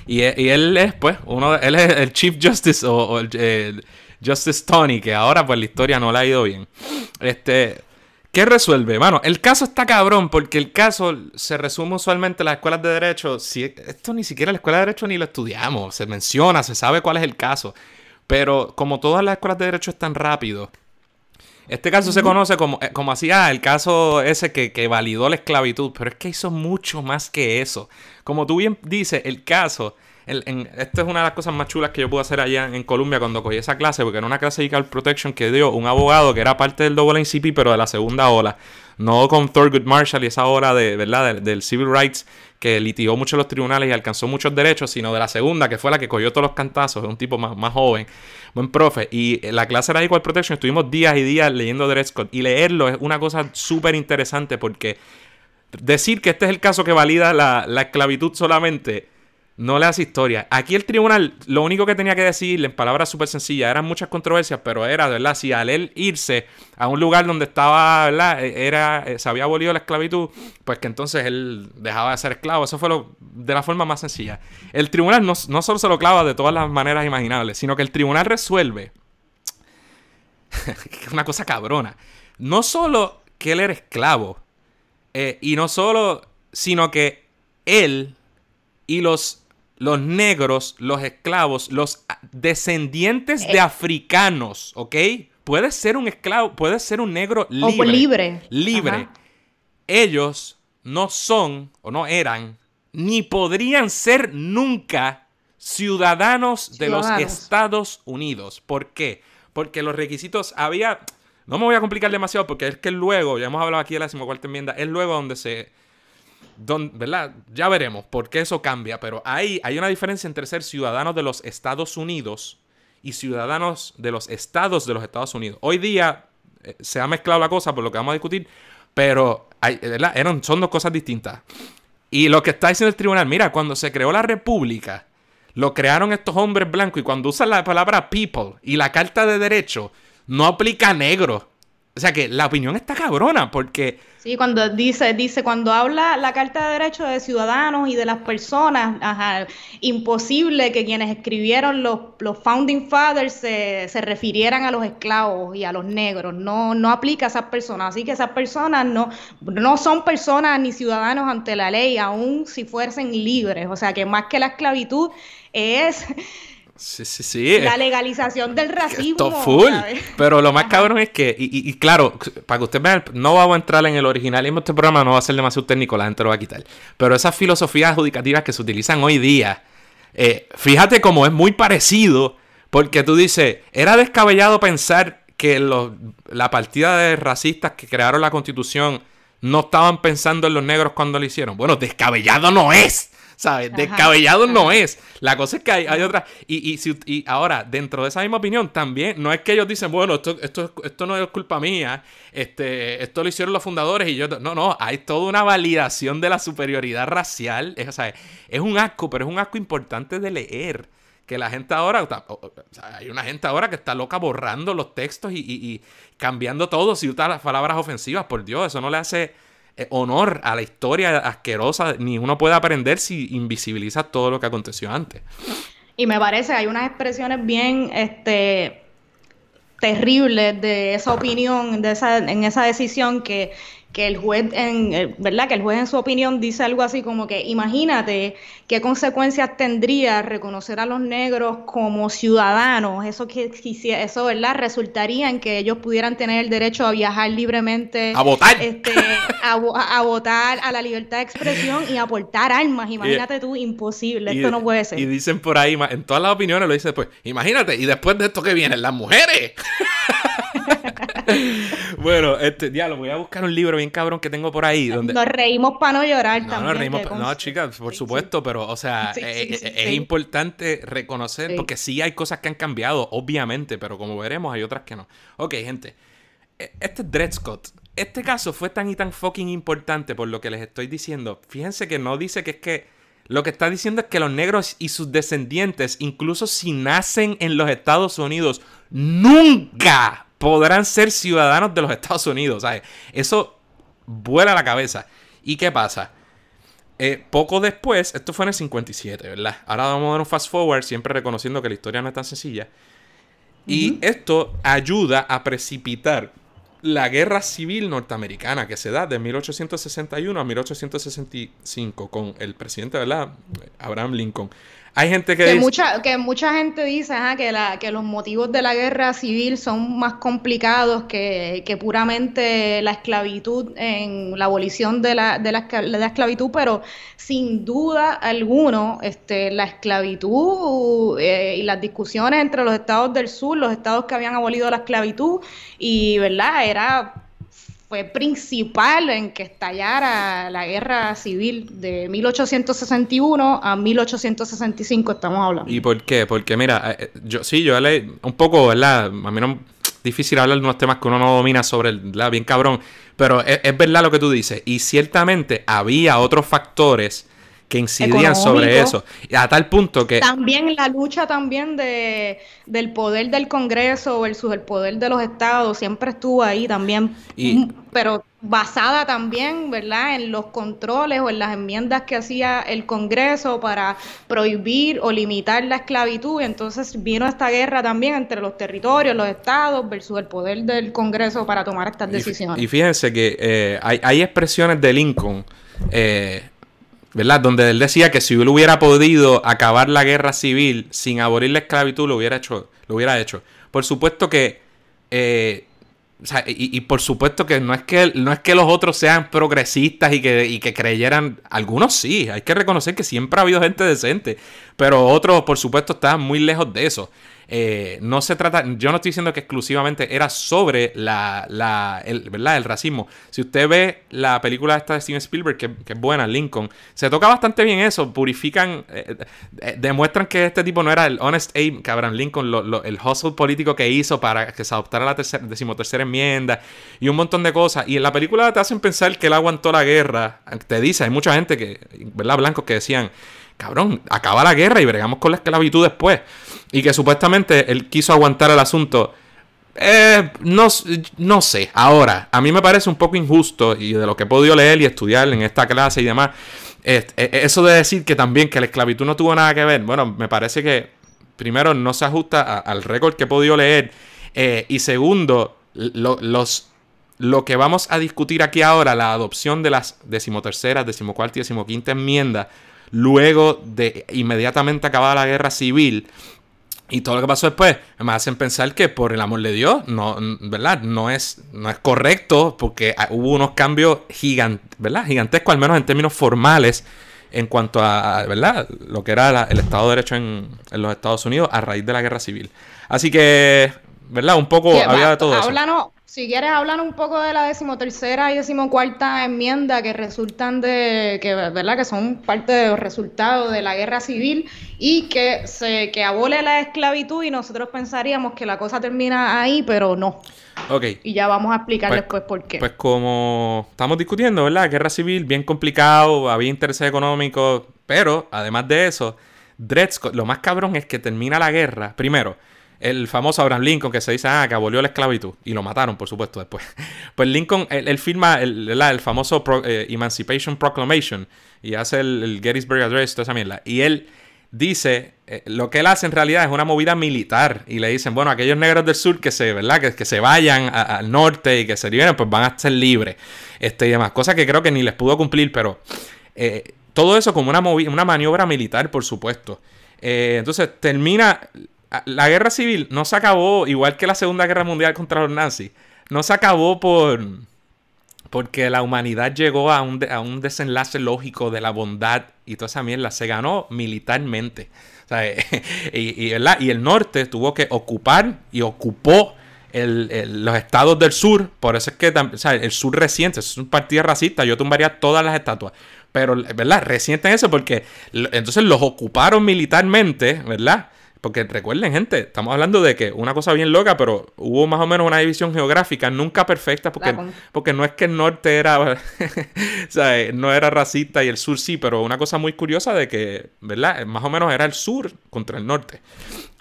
y, y, él es pues uno él es el Chief Justice o, el, Justice Tony que ahora pues la historia no le ha ido bien. Este ¿Qué resuelve? Bueno, el caso está cabrón porque el caso se resume usualmente en las escuelas de derecho. Si, esto ni siquiera en la escuela de derecho ni lo estudiamos. Se menciona, se sabe cuál es el caso. Pero como todas las escuelas de derecho están rápido, este caso se conoce como, eh, como así, ah, el caso ese que, que validó la esclavitud. Pero es que hizo mucho más que eso. Como tú bien dices, el caso esto es una de las cosas más chulas que yo pude hacer allá en Colombia cuando cogí esa clase, porque era una clase de Equal Protection que dio un abogado que era parte del NCP, pero de la segunda ola. No con Thurgood Marshall y esa hora de, ¿verdad? Del, Civil Rights que litigó mucho en los tribunales y alcanzó muchos derechos, sino de la segunda, que fue la que cogió todos los cantazos, es un tipo más, más joven, buen profe. Y la clase era de Equal Protection, estuvimos días y días leyendo Dred Scott. Y leerlo es una cosa súper interesante porque decir que este es el caso que valida la, la esclavitud solamente no le hace historia. Aquí el tribunal lo único que tenía que decirle en palabras súper sencillas, eran muchas controversias, pero era, ¿verdad? Si al él irse a un lugar donde estaba, ¿verdad? E, era, eh, se había abolido la esclavitud, pues que entonces él dejaba de ser esclavo. Eso fue lo, de la forma más sencilla. El tribunal no, solo se lo clava de todas las maneras imaginables, sino que el tribunal resuelve. es una cosa cabrona. No solo que él era esclavo, eh, y no solo, sino que él y los los negros, los esclavos, los descendientes de eh. africanos, ¿ok? Puede ser un esclavo, puede ser un negro libre. libre. Libre. Ellos no son o no eran ni podrían ser nunca ciudadanos, de los Estados Unidos. ¿Por qué? Porque los requisitos había... No me voy a complicar demasiado porque es que luego, ya hemos hablado aquí de la decimocuarta enmienda, es luego donde se ¿verdad? Ya veremos por qué eso cambia, pero ahí hay una diferencia entre ser ciudadanos de los Estados Unidos y ciudadanos de los estados de los Estados Unidos. Hoy día eh, se ha mezclado la cosa por lo que vamos a discutir, pero. Eran, son dos cosas distintas. Y lo que está diciendo el tribunal, mira, cuando se creó la república, lo crearon estos hombres blancos y cuando usan la palabra people y la carta de derecho, no aplica negro. O sea que la opinión está cabrona porque... Sí, cuando dice, dice, cuando habla la Carta de Derechos de Ciudadanos y de las personas, ajá, imposible que quienes escribieron los, los Founding Fathers se, se, refirieran a los esclavos y a los negros. No, no aplica a esas personas. Así que esas personas no, no son personas ni ciudadanos ante la ley, aun si fuesen libres. O sea que más que la esclavitud es Sí, sí, sí. La legalización del racismo. full. Pero lo más cabrón es que, y, claro, para que ustedes vean, no vamos a entrar en el originalismo. Este programa no va a ser demasiado técnico, la gente lo va a quitar. Pero esas filosofías adjudicativas que se utilizan hoy día, eh, fíjate cómo es muy parecido, porque tú dices, era descabellado pensar que la partida de racistas que crearon la constitución no estaban pensando en los negros cuando lo hicieron. Bueno, descabellado no es. ¿Sabes? Descabellado no es. La cosa es que hay, hay otra. Y, y, si, y ahora, dentro de esa misma opinión, también no es que ellos dicen, bueno, esto, esto, esto no es culpa mía, este, esto lo hicieron los fundadores y yo. No, no, hay toda una validación de la superioridad racial. Es, sea, es un asco, pero es un asco importante de leer que la gente ahora, o sea, hay una gente ahora que está loca borrando los textos y, y, y cambiando todo si usa las palabras ofensivas, por Dios, eso no le hace honor a la historia asquerosa, ni uno puede aprender si invisibiliza todo lo que aconteció antes. Y me parece, hay unas expresiones bien este, terribles de esa opinión, de esa, en esa decisión que, que el juez, en, ¿verdad? Que el juez en su opinión dice algo así como que imagínate qué consecuencias tendría reconocer a los negros como ciudadanos, eso que eso, ¿verdad? Resultaría en que ellos pudieran tener el derecho a viajar libremente, a votar, este, a, votar, a la libertad de expresión y a portar armas. Imagínate tú, imposible, esto no puede ser. Y dicen por ahí, en todas las opiniones lo dice después, imagínate, y después de esto que vienen las mujeres. bueno, este, lo voy a buscar un libro bien cabrón que tengo por ahí. Donde... Nos reímos para no llorar no, Nos reímos No, chicas, por supuesto, pero, o sea, eh, eh, es, importante reconocer, porque sí hay cosas que han cambiado, obviamente, pero como veremos, hay otras que no. Ok, gente. E, este Dred Scott, este caso fue tan y tan fucking importante por lo que les estoy diciendo. Fíjense que no dice que es que. Lo que está diciendo es que los negros y sus descendientes, incluso si nacen en los Estados Unidos, nunca podrán ser ciudadanos de los Estados Unidos. ¿sabes? Eso vuela la cabeza. ¿Y qué pasa? Eh, poco después, esto fue en el 57, ¿verdad? Ahora vamos a dar un fast forward, siempre reconociendo que la historia no es tan sencilla. Y esto ayuda a precipitar la guerra civil norteamericana que se da de 1861 a 1865 con el presidente, ¿verdad? Abraham Lincoln. Hay gente que, dice... Mucha, que mucha gente dice que, la, que los motivos de la guerra civil son más complicados que, puramente la esclavitud en la abolición de la, de la, esclavitud, pero sin duda alguno este, la esclavitud eh, y las discusiones entre los estados del sur, los estados que habían abolido la esclavitud, y verdad, era fue principal en que estallara la guerra civil de 1861 a 1865 estamos hablando. ¿Y por qué? Porque mira, eh, yo sí, yo leí un poco, ¿verdad? A mí no difícil hablar de unos temas que uno no domina sobre el, bien cabrón, pero es, es verdad lo que tú dices y ciertamente había otros factores que incidían sobre eso. A tal punto que... También la lucha también de, del poder del Congreso versus el poder de los estados siempre estuvo ahí también, y... pero basada también, ¿verdad?, en los controles o en las enmiendas que hacía el Congreso para prohibir o limitar la esclavitud. Entonces vino esta guerra también entre los territorios, los estados versus el poder del Congreso para tomar estas decisiones. Y, fíjense que eh, hay, hay, expresiones de Lincoln. Eh, ¿verdad? Donde él decía que si él hubiera podido acabar la guerra civil sin abolir la esclavitud, lo hubiera hecho. Lo hubiera hecho. Por supuesto que. Eh, y, por supuesto que no es que no es que los otros sean progresistas y que, y que creyeran. Algunos sí, hay que reconocer que siempre ha habido gente decente. Pero otros, por supuesto, estaban muy lejos de eso. Eh, no se trata, yo no estoy diciendo que exclusivamente era sobre la, la el, ¿verdad? el racismo. Si usted ve la película esta de Steven Spielberg, que, es buena, Lincoln, se toca bastante bien eso, purifican, eh, eh, demuestran que este tipo no era el honest aim, Abraham Lincoln, el hustle político que hizo para que se adoptara la tercera, decimotercera enmienda y un montón de cosas. Y en la película te hacen pensar que él aguantó la guerra. Te dice, hay mucha gente que, ¿verdad? Blancos que decían, cabrón, acaba la guerra y bregamos con la esclavitud después y que supuestamente él quiso aguantar el asunto. Eh, no, no sé. Ahora, a mí me parece un poco injusto y de lo que he podido leer y estudiar en esta clase y demás, e, eso de decir que también que la esclavitud no tuvo nada que ver, bueno, me parece que primero no se ajusta al récord que he podido leer eh, y segundo, lo, los, lo que vamos a discutir aquí ahora, la adopción de las decimoterceras, decimocuarta y decimoquinta enmienda, luego de inmediatamente acabada la guerra civil, y todo lo que pasó después me hacen pensar que por el amor de Dios, no, ¿verdad? No es, no es correcto porque hubo unos cambios gigant, ¿verdad? gigantescos, al menos en términos formales, en cuanto a, ¿verdad? Lo que era el Estado de Derecho en, en, los Estados Unidos a raíz de la guerra civil. Así que, ¿verdad? Un poco había de todo eso. Si quieres hablar un poco de la decimotercera y decimocuarta enmienda que resultan de, que, ¿verdad? que son parte de los resultados de la guerra civil y que se que abole la esclavitud y nosotros pensaríamos que la cosa termina ahí, pero no. Ok. Y ya vamos a explicar pues, después por qué. Pues como estamos discutiendo, ¿verdad? Guerra civil, bien complicado, había intereses económicos, pero además de eso, Dred Scott, lo más cabrón es que termina la guerra, primero, el famoso Abraham Lincoln que se dice, ah, que abolió la esclavitud. Y lo mataron, por supuesto, después. Pues Lincoln, él, firma el, famoso eh, Emancipation Proclamation y hace el, Gettysburg Address, toda esa mierda. Y él dice, eh, lo que él hace en realidad es una movida militar. Y le dicen, bueno, aquellos negros del sur que se, ¿verdad? Que, que se vayan al norte y que se liberen, pues van a ser libres. Este y demás. Cosa que creo que ni les pudo cumplir, pero eh, todo eso como una, una maniobra militar, por supuesto. Entonces termina. La guerra civil no se acabó, igual que la Segunda Guerra Mundial contra los nazis, no se acabó por porque la humanidad llegó a un, a un, desenlace lógico de la bondad y toda esa mierda. Se ganó militarmente. y, el norte tuvo que ocupar y ocupó los estados del sur. Por eso es que el sur reciente es un partido racista. Yo tumbaría todas las estatuas. Pero, ¿verdad? Reciente eso porque entonces los ocuparon militarmente, ¿verdad? Porque recuerden, gente, estamos hablando de que una cosa bien loca, pero hubo más o menos una división geográfica, nunca perfecta, porque, porque no es que el norte era, o sea, no era racista y el sur sí, pero una cosa muy curiosa de que, ¿verdad? Más o menos era el sur contra el norte.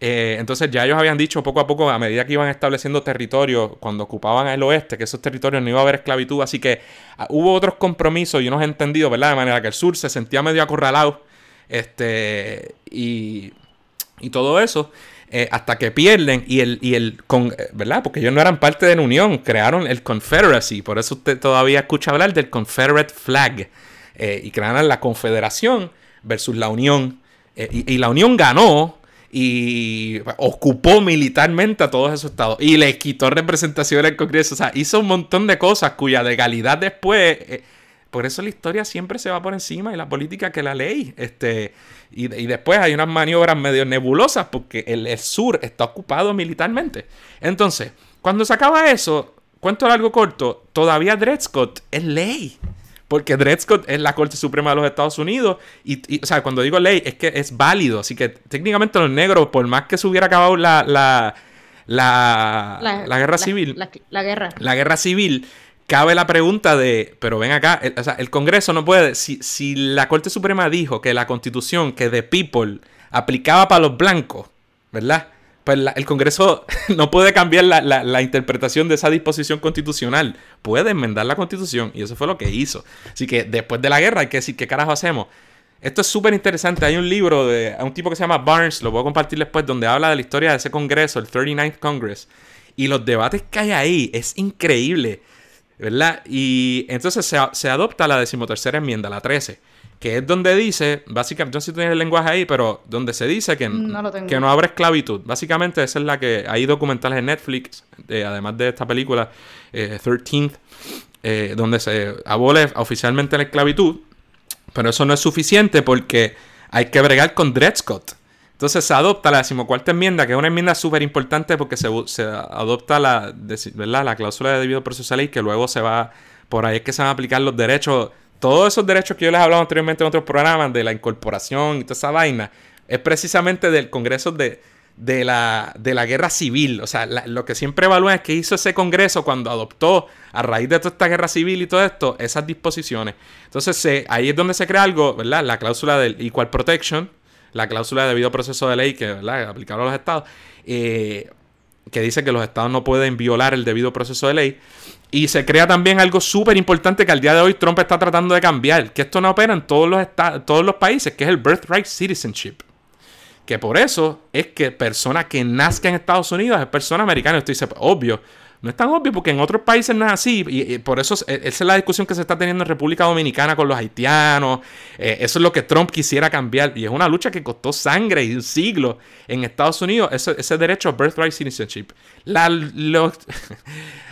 Eh, entonces ya ellos habían dicho poco a poco, a medida que iban estableciendo territorios, cuando ocupaban el oeste, que esos territorios no iba a haber esclavitud, así que ah, hubo otros compromisos y unos entendidos, ¿verdad? De manera que el sur se sentía medio acorralado, este, y y todo eso. Eh, hasta que pierden y el, y el con, eh, ¿verdad? Porque ellos no eran parte de la Unión, crearon el Confederacy, por eso usted todavía escucha hablar del Confederate Flag, eh, y crearon la Confederación versus la Unión, y, la Unión ganó y ocupó militarmente a todos esos estados, y le quitó representación al Congreso, o sea, hizo un montón de cosas cuya legalidad después por eso la historia siempre se va por encima y la política que la ley. Este, y, después hay unas maniobras medio nebulosas porque el, sur está ocupado militarmente. Entonces, cuando se acaba eso, cuento algo corto, todavía Dred Scott es ley. Porque Dred Scott es la Corte Suprema de los Estados Unidos. Y, o sea, cuando digo ley, es que es válido. Así que técnicamente los negros, por más que se hubiera acabado la, la, la, guerra civil. La, guerra. La guerra civil cabe la pregunta de, pero ven acá, el, o sea, el Congreso no puede, si, si, la Corte Suprema dijo que la constitución, que The People aplicaba para los blancos, ¿verdad? Pues el Congreso no puede cambiar la, la, interpretación de esa disposición constitucional, puede enmendar la constitución y eso fue lo que hizo. Así que después de la guerra hay que decir, ¿qué carajo hacemos? Esto es súper interesante. Hay un libro de un tipo que se llama Barnes, lo voy a compartir después, donde habla de la historia de ese Congreso, el 39th Congress. Y los debates que hay ahí es increíble. ¿Verdad? Y entonces se, adopta la decimotercera enmienda, la 13, que es donde dice, básicamente, no sé si tienes el lenguaje ahí, pero donde se dice que no, que no habrá esclavitud. Básicamente esa es la que hay documentales en Netflix, eh, además de esta película, eh, 13th, eh, donde se abole oficialmente la esclavitud, pero eso no es suficiente porque hay que bregar con Dred Scott. Entonces se adopta la decimocuarta enmienda, que es una enmienda súper importante porque se, adopta la, ¿verdad? la cláusula de debido proceso de ley, que luego se va, por ahí es que se van a aplicar los derechos, todos esos derechos que yo les he hablado anteriormente en otros programas, de la incorporación y toda esa vaina, es precisamente del Congreso de, de, la, de la guerra civil. O sea, lo que siempre evalúan es que hizo ese Congreso cuando adoptó, a raíz de toda esta guerra civil y todo esto, esas disposiciones. Entonces, ahí es donde se crea algo, ¿verdad? La cláusula del Equal Protection la cláusula de debido proceso de ley que ¿verdad? aplicaron a los estados, eh, que dice que los estados no pueden violar el debido proceso de ley. Y se crea también algo súper importante que al día de hoy Trump está tratando de cambiar, que esto no opera en todos los, todos los países, que es el birthright citizenship. Que por eso es que persona que nazca en Estados Unidos es persona americana. Esto dice, obvio, no es tan obvio porque en otros países no es así. Y, por eso esa es la discusión que se está teniendo en República Dominicana con los haitianos. Eh, eso es lo que Trump quisiera cambiar. Y es una lucha que costó sangre y un siglo en Estados Unidos. Ese, derecho a birthright citizenship. La,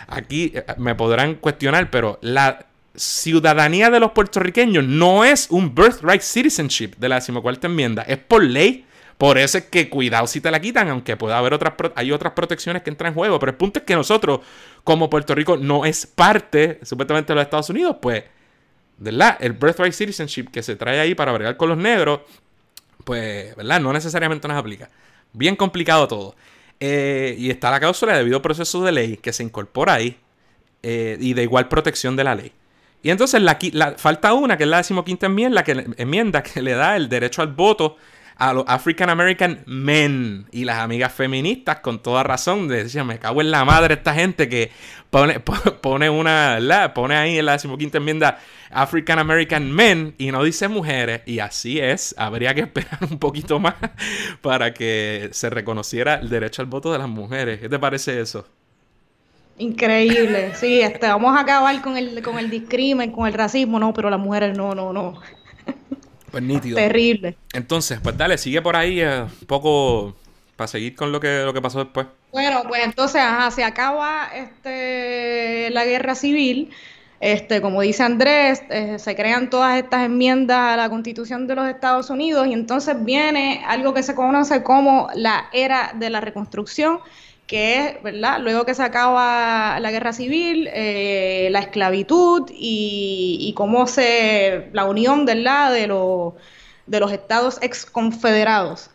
aquí eh, me podrán cuestionar, pero la ciudadanía de los puertorriqueños no es un birthright citizenship de la decimocuarta enmienda. Es por ley por eso es que cuidado si te la quitan, aunque pueda haber otras, hay otras protecciones que entran en juego. Pero el punto es que nosotros, como Puerto Rico, no es parte, supuestamente, de los Estados Unidos, pues, ¿verdad? El birthright citizenship que se trae ahí para bregar con los negros, pues, ¿verdad? No necesariamente nos aplica. Bien complicado todo. Eh, y está la cláusula de debido proceso de ley que se incorpora ahí eh, y de igual protección de la ley. Y entonces la, falta una, que es la decimoquinta enmienda que, enmienda que le da el derecho al voto a los African American Men y las amigas feministas con toda razón decían, me cago en la madre esta gente que pone, pone una, pone ahí en la decimoquinta enmienda African American Men y no dice mujeres y así es, habría que esperar un poquito más para que se reconociera el derecho al voto de las mujeres. ¿Qué te parece eso? Increíble, sí, este, vamos a acabar con el, con el discrimen, con el racismo, no, pero las mujeres no, no, no. Pues nítido. Terrible. Entonces, pues dale, sigue por ahí eh, un poco para seguir con lo que, lo que pasó después. Bueno, pues entonces, ajá, se acaba este, la guerra civil. Este, como dice Andrés, eh, se crean todas estas enmiendas a la Constitución de los Estados Unidos y entonces viene algo que se conoce como la era de la reconstrucción, que es, ¿verdad? Luego que se acaba la guerra civil, eh, la esclavitud y, cómo se, la unión, ¿verdad? De, de los estados exconfederados.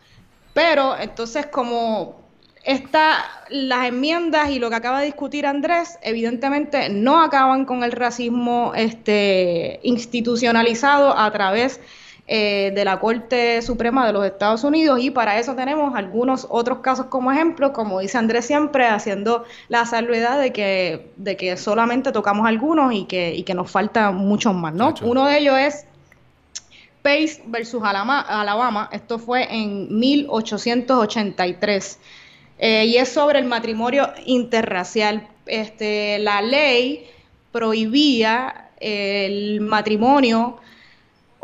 Pero entonces como esta, las enmiendas y lo que acaba de discutir Andrés, evidentemente no acaban con el racismo este, institucionalizado a través eh, de la Corte Suprema de los Estados Unidos y para eso tenemos algunos otros casos como ejemplo, como dice Andrés siempre, haciendo la salvedad de que, de que solamente tocamos algunos y que, y que nos faltan muchos más, ¿no? Uno de ellos es Pace versus Alabama, esto fue en 1883 eh, y es sobre el matrimonio interracial. Este, la ley prohibía el matrimonio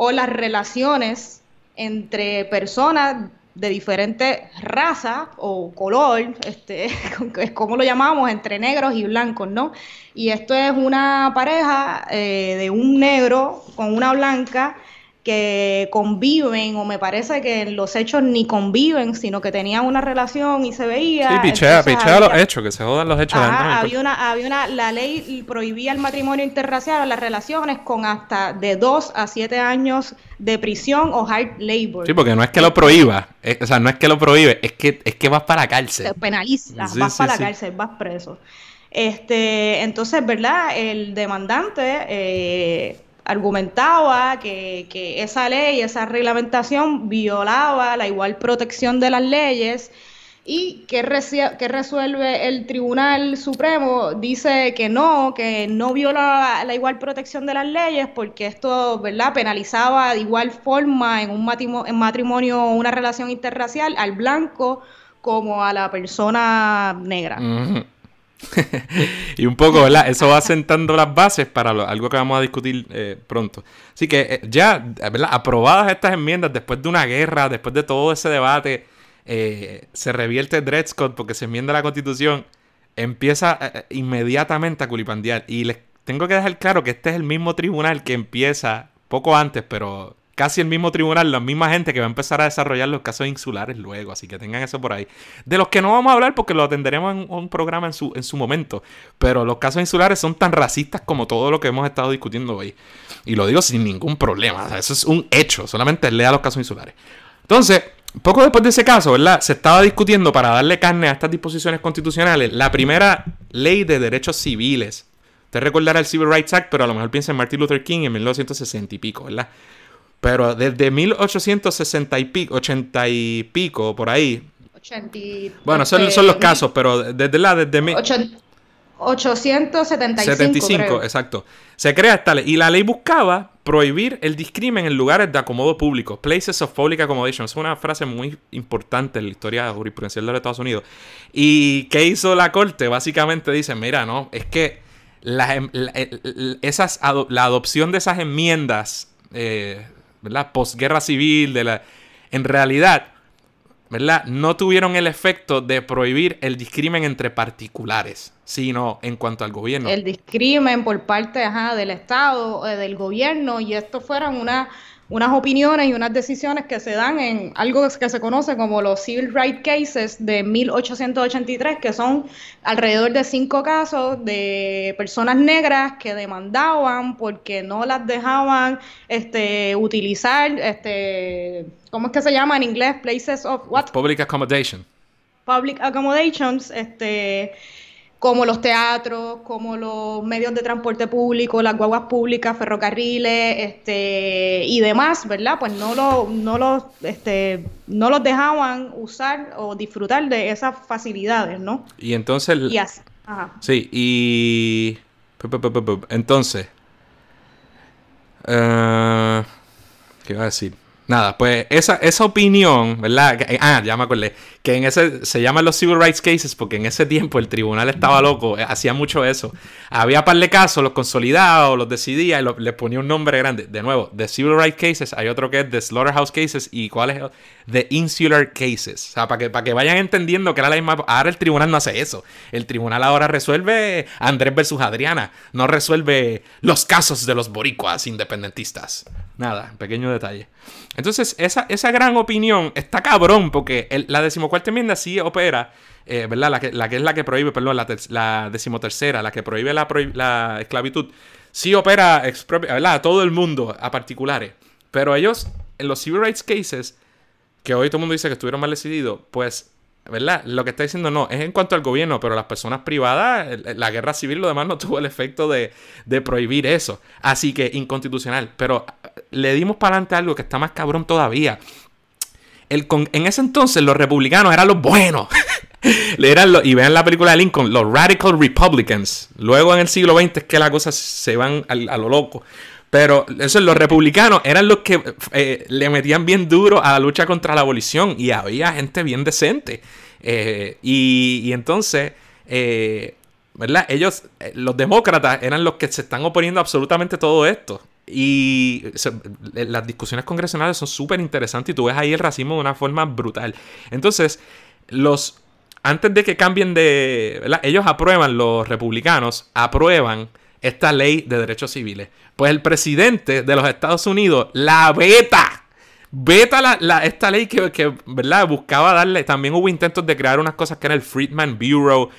o las relaciones entre personas de diferentes razas o color, este, es como lo llamamos, entre negros y blancos, ¿no? Y esto es una pareja eh, de un negro con una blanca que conviven, o me parece que en los hechos ni conviven, sino que tenían una relación y se veía. Sí, pichea, pichea los hechos, que se jodan los hechos. había una, había una, la ley prohibía el matrimonio interracial, las relaciones con hasta de dos a siete años de prisión o hard labor. Sí, porque no es que lo prohíba, o sea, no es que lo prohíbe, es que, es que vas para la cárcel. Te penaliza, vas para la cárcel, vas preso. Este, entonces, ¿verdad? El demandante eh, argumentaba que, que esa ley, esa reglamentación violaba la igual protección de las leyes y que, resuelve el Tribunal Supremo dice que no, que no viola la igual protección de las leyes porque esto, ¿verdad?, penalizaba de igual forma en un matrimonio, en matrimonio una relación interracial al blanco como a la persona negra. y un poco, ¿verdad? Eso va sentando las bases para algo que vamos a discutir eh, pronto. Así que eh, ya, ¿verdad? Aprobadas estas enmiendas después de una guerra, después de todo ese debate, eh, se revierte Dred Scott porque se enmienda la constitución, empieza inmediatamente a culipandear. Y les tengo que dejar claro que este es el mismo tribunal que empieza poco antes, pero casi el mismo tribunal, la misma gente que va a empezar a desarrollar los casos insulares luego, así que tengan eso por ahí. De los que no vamos a hablar porque lo atenderemos en un programa en su, en su momento, pero los casos insulares son tan racistas como todo lo que hemos estado discutiendo hoy. Y lo digo sin ningún problema, eso es un hecho, solamente lea los casos insulares. Entonces, poco después de ese caso, ¿verdad? Se estaba discutiendo para darle carne a estas disposiciones constitucionales la primera ley de derechos civiles. Te recordará el Civil Rights Act, pero a lo mejor piensa en Martin Luther King en 1960 y pico, ¿verdad? Pero desde 1860 y pico, 80 y pico, por ahí. 80 bueno, son, son los casos, pero desde la, desde... 875. 75, exacto. Se crea esta ley. Y la ley buscaba prohibir el discrimen en lugares de acomodo público. Places of public accommodation. Es una frase muy importante en la historia jurisprudencial de los Estados Unidos. ¿Y qué hizo la corte? Básicamente dice, mira, no, es que la, esas, la adopción de esas enmiendas eh, ¿verdad? Postguerra civil, de la... En realidad, ¿verdad? No tuvieron el efecto de prohibir el discrimen entre particulares, sino en cuanto al gobierno. El discrimen por parte del Estado, eh, del gobierno, y esto fueron una unas opiniones y unas decisiones que se dan en algo que se conoce como los Civil Rights Cases de 1883, que son alrededor de cinco casos de personas negras que demandaban porque no las dejaban este, utilizar, este, ¿cómo es que se llama en inglés? Places of what? Public accommodation. Public accommodations, este como los teatros, como los medios de transporte público, las guaguas públicas, ferrocarriles, este, y demás, ¿verdad? Pues no lo, no los, este, no los dejaban usar o disfrutar de esas facilidades, ¿no? Y entonces. Y así. Ajá. Sí, y. Entonces. Uh, ¿Qué iba a decir? Nada, pues esa, esa opinión, ¿verdad? ah, ya me acordé. Que en ese se llaman los civil rights cases porque en ese tiempo el tribunal estaba loco, eh, hacía mucho eso. Había par de casos, los consolidaba o los decidía y les ponía un nombre grande. De nuevo, de civil rights cases, hay otro que es de slaughterhouse cases y cuál es de insular cases. O sea, para que, para que vayan entendiendo que era la misma. Ahora el tribunal no hace eso. El tribunal ahora resuelve Andrés versus Adriana, no resuelve los casos de los boricuas independentistas. Nada, pequeño detalle. Entonces, esa, esa gran opinión está cabrón, porque la decimocuarta enmienda sí opera, eh, ¿verdad? La que, la que, es la que prohíbe, perdón, la, la decimotercera, la que prohíbe la, la esclavitud, sí opera. A todo el mundo, a particulares. Pero ellos, en los civil rights cases, que hoy todo el mundo dice que estuvieron mal decididos, pues ¿verdad? Lo que está diciendo no, es en cuanto al gobierno, pero las personas privadas, la guerra civil, lo demás no tuvo el efecto de, prohibir eso. Así que inconstitucional. Pero le dimos para adelante algo que está más cabrón todavía. El en ese entonces los republicanos eran los buenos. eran y vean la película de Lincoln, los Radical Republicans. Luego en el siglo XX es que las cosas se van a, lo loco. Pero eso, los republicanos eran los que eh, le metían bien duro a la lucha contra la abolición y había gente bien decente. Eh, y, entonces, eh, ¿verdad? Ellos, los demócratas, eran los que se están oponiendo a absolutamente todo esto. Y las discusiones congresionales son súper interesantes y tú ves ahí el racismo de una forma brutal. Entonces, los antes de que cambien de. Ellos aprueban, los republicanos aprueban esta ley de derechos civiles. Pues el presidente de los Estados Unidos la veta. Veta la, esta ley que, ¿verdad? buscaba darle. También hubo intentos de crear unas cosas que era el Freedman Bureau.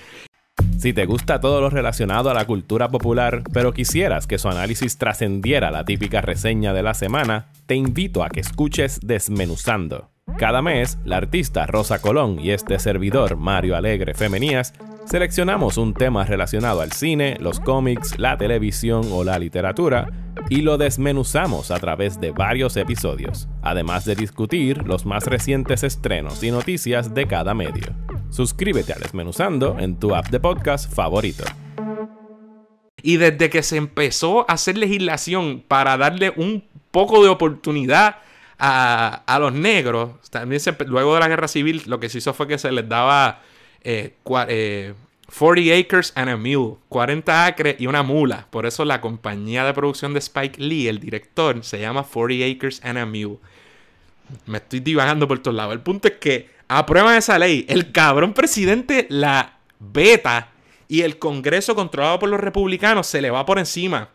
Si te gusta todo lo relacionado a la cultura popular, pero quisieras que su análisis trascendiera la típica reseña de la semana, te invito a que escuches Desmenuzando. Cada mes, la artista Rosa Colón y este servidor Mario Alegre Femenías Seleccionamos un tema relacionado al cine, los cómics, la televisión o la literatura y lo desmenuzamos a través de varios episodios, además de discutir los más recientes estrenos y noticias de cada medio. Suscríbete a Desmenuzando en tu app de podcast favorito. Y desde que se empezó a hacer legislación para darle un poco de oportunidad a, los negros, también luego de la guerra civil lo que se hizo fue que se les daba 40 eh, eh, acres and a mule, 40 acres y una mula. Por eso la compañía de producción de Spike Lee, el director, se llama 40 acres and a mule. Me estoy divagando por todos lados. El punto es que aprueban esa ley. El cabrón presidente la beta y el Congreso controlado por los republicanos se le va por encima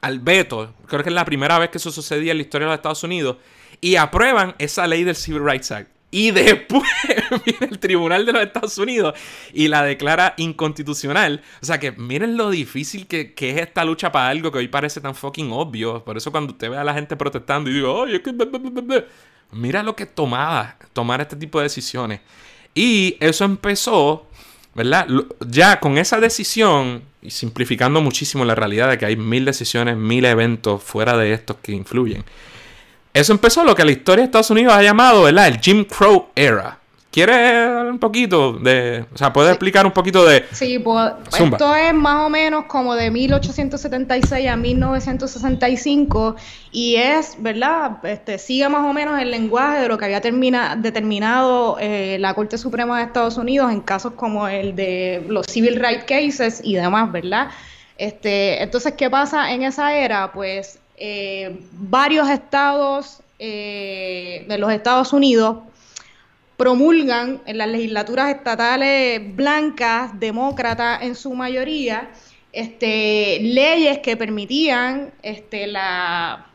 al veto. Creo que es la primera vez que eso sucedía en la historia de los Estados Unidos. Y aprueban esa ley del Civil Rights Act. Y después viene el Tribunal de los Estados Unidos y la declara inconstitucional. O sea que miren lo difícil que, es esta lucha para algo que hoy parece tan fucking obvio. Por eso cuando usted ve a la gente protestando y digo, oye, que... Mira lo que tomaba tomar este tipo de decisiones. Y eso empezó, ¿verdad? Ya con esa decisión, y simplificando muchísimo la realidad de que hay mil decisiones, mil eventos fuera de estos que influyen. Eso empezó lo que la historia de Estados Unidos ha llamado, ¿verdad? El Jim Crow Era. ¿Quieres un poquito de... O sea, ¿puedes explicar un poquito de... Sí, pues esto es más o menos como de 1876 a 1965 y es, ¿verdad? Este, sigue más o menos el lenguaje de lo que había termina, determinado eh, la Corte Suprema de Estados Unidos en casos como el de los civil rights cases y demás, ¿verdad? Este, entonces, ¿qué pasa en esa era? Pues eh, varios estados eh, de los Estados Unidos promulgan en las legislaturas estatales blancas, demócratas en su mayoría, este, leyes que permitían este, la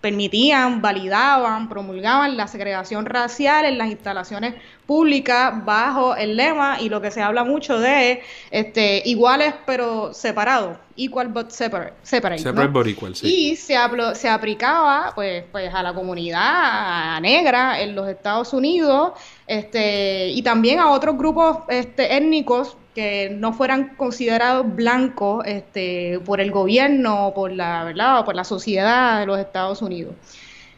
permitían, validaban, promulgaban la segregación racial en las instalaciones públicas bajo el lema y lo que se habla mucho de este, iguales pero separados, equal but separate. Separate, but equal, sí. Y se, se aplicaba pues, pues a la comunidad negra en los Estados Unidos este, y también a otros grupos este, étnicos que no fueran considerados blancos este, por el gobierno o por la, ¿verdad? por la sociedad de los Estados Unidos.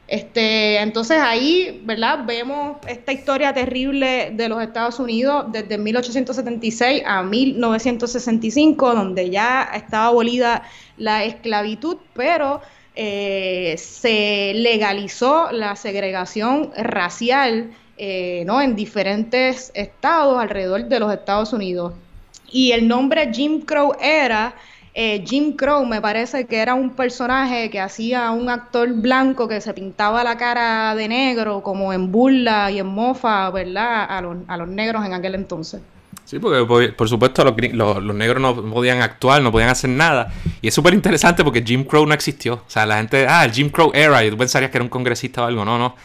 Este, entonces ahí, ¿verdad? Vemos esta historia terrible de los Estados Unidos desde 1876 a 1965, donde ya estaba abolida la esclavitud, pero eh, se legalizó la segregación racial eh, ¿no? en diferentes estados alrededor de los Estados Unidos. Y el nombre Jim Crow era eh, Jim Crow me parece que era un personaje que hacía un actor blanco que se pintaba la cara de negro como en burla y en mofa, ¿verdad? A los, a los negros en aquel entonces. Sí, porque por, supuesto los, los, negros no podían actuar, no podían hacer nada. Y es súper interesante porque Jim Crow no existió. O sea, la gente, ah, el Jim Crow era, y tú pensarías que era un congresista o algo. No, no.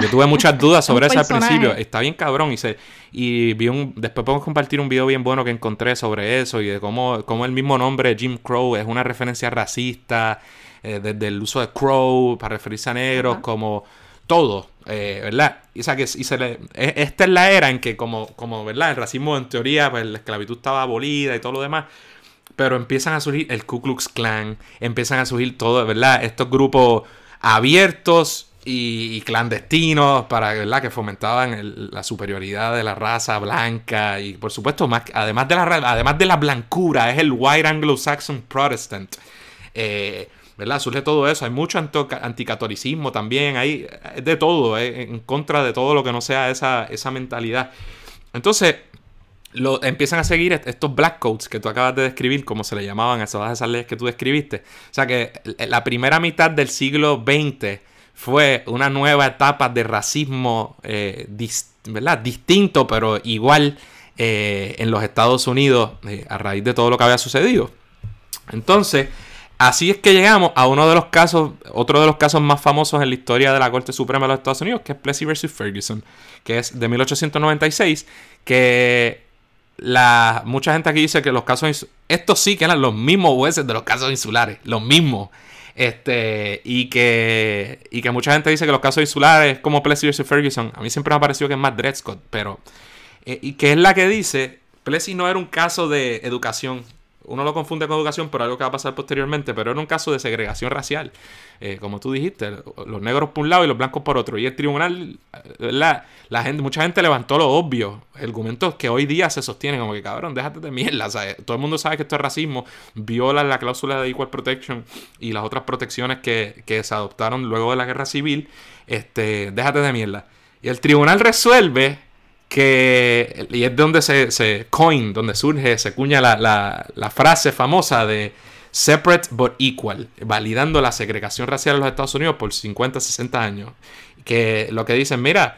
Yo tuve muchas dudas sobre eso al principio. Está bien cabrón. Y, se, y vi un, después podemos compartir un video bien bueno que encontré sobre eso y de cómo, cómo el mismo nombre Jim Crow es una referencia racista, eh, desde el uso de Crow para referirse a negros, como todo, eh, ¿verdad? Y, que, y se le, e, esta es la era en que como, como, ¿verdad? El racismo en teoría, pues la esclavitud estaba abolida y todo lo demás. Pero empiezan a surgir el Ku Klux Klan, empiezan a surgir todo, ¿verdad? Estos grupos abiertos y, clandestinos para, ¿verdad? Que fomentaban la superioridad de la raza blanca y por supuesto, más, además, de la, además de la blancura, es el White Anglo-Saxon Protestant. Eh, ¿verdad? Surge todo eso. Hay mucho anticatolicismo también, hay de todo, eh, en contra de todo lo que no sea esa, esa mentalidad. Entonces, lo, empiezan a seguir estos black coats que tú acabas de describir, como se le llamaban a esas, esas leyes que tú describiste. O sea que la primera mitad del siglo XX fue una nueva etapa de racismo, eh, ¿verdad? Distinto, pero igual eh, en los Estados Unidos a raíz de todo lo que había sucedido. Entonces, Así es que llegamos a uno de los casos, otro de los casos más famosos en la historia de la Corte Suprema de los Estados Unidos, que es Plessy vs. Ferguson, que es de 1896, que la, mucha gente aquí dice que los casos, estos sí que eran los mismos jueces de los casos insulares, los mismos. Este, y que, y que mucha gente dice que los casos insulares, como Plessy vs. Ferguson, a mí siempre me ha parecido que es más Dred Scott, pero, eh, y que es la que dice, Plessy no era un caso de educación, uno lo confunde con educación por algo que va a pasar posteriormente, pero era un caso de segregación racial. Eh, como tú dijiste, los negros por un lado y los blancos por otro. Y el tribunal, la, la gente, mucha gente levantó lo obvio, argumentos que hoy día se sostienen, como que cabrón, déjate de mierda. todo el mundo sabe que esto es racismo, viola la cláusula de Equal Protection y las otras protecciones que, que se adoptaron luego de la guerra civil. Este, déjate de mierda. Y el tribunal resuelve que, y es donde se, se coin, donde surge, se cuña la, la, frase famosa de separate but equal, validando la segregación racial en los Estados Unidos por 50, 60 años. Que lo que dicen, mira,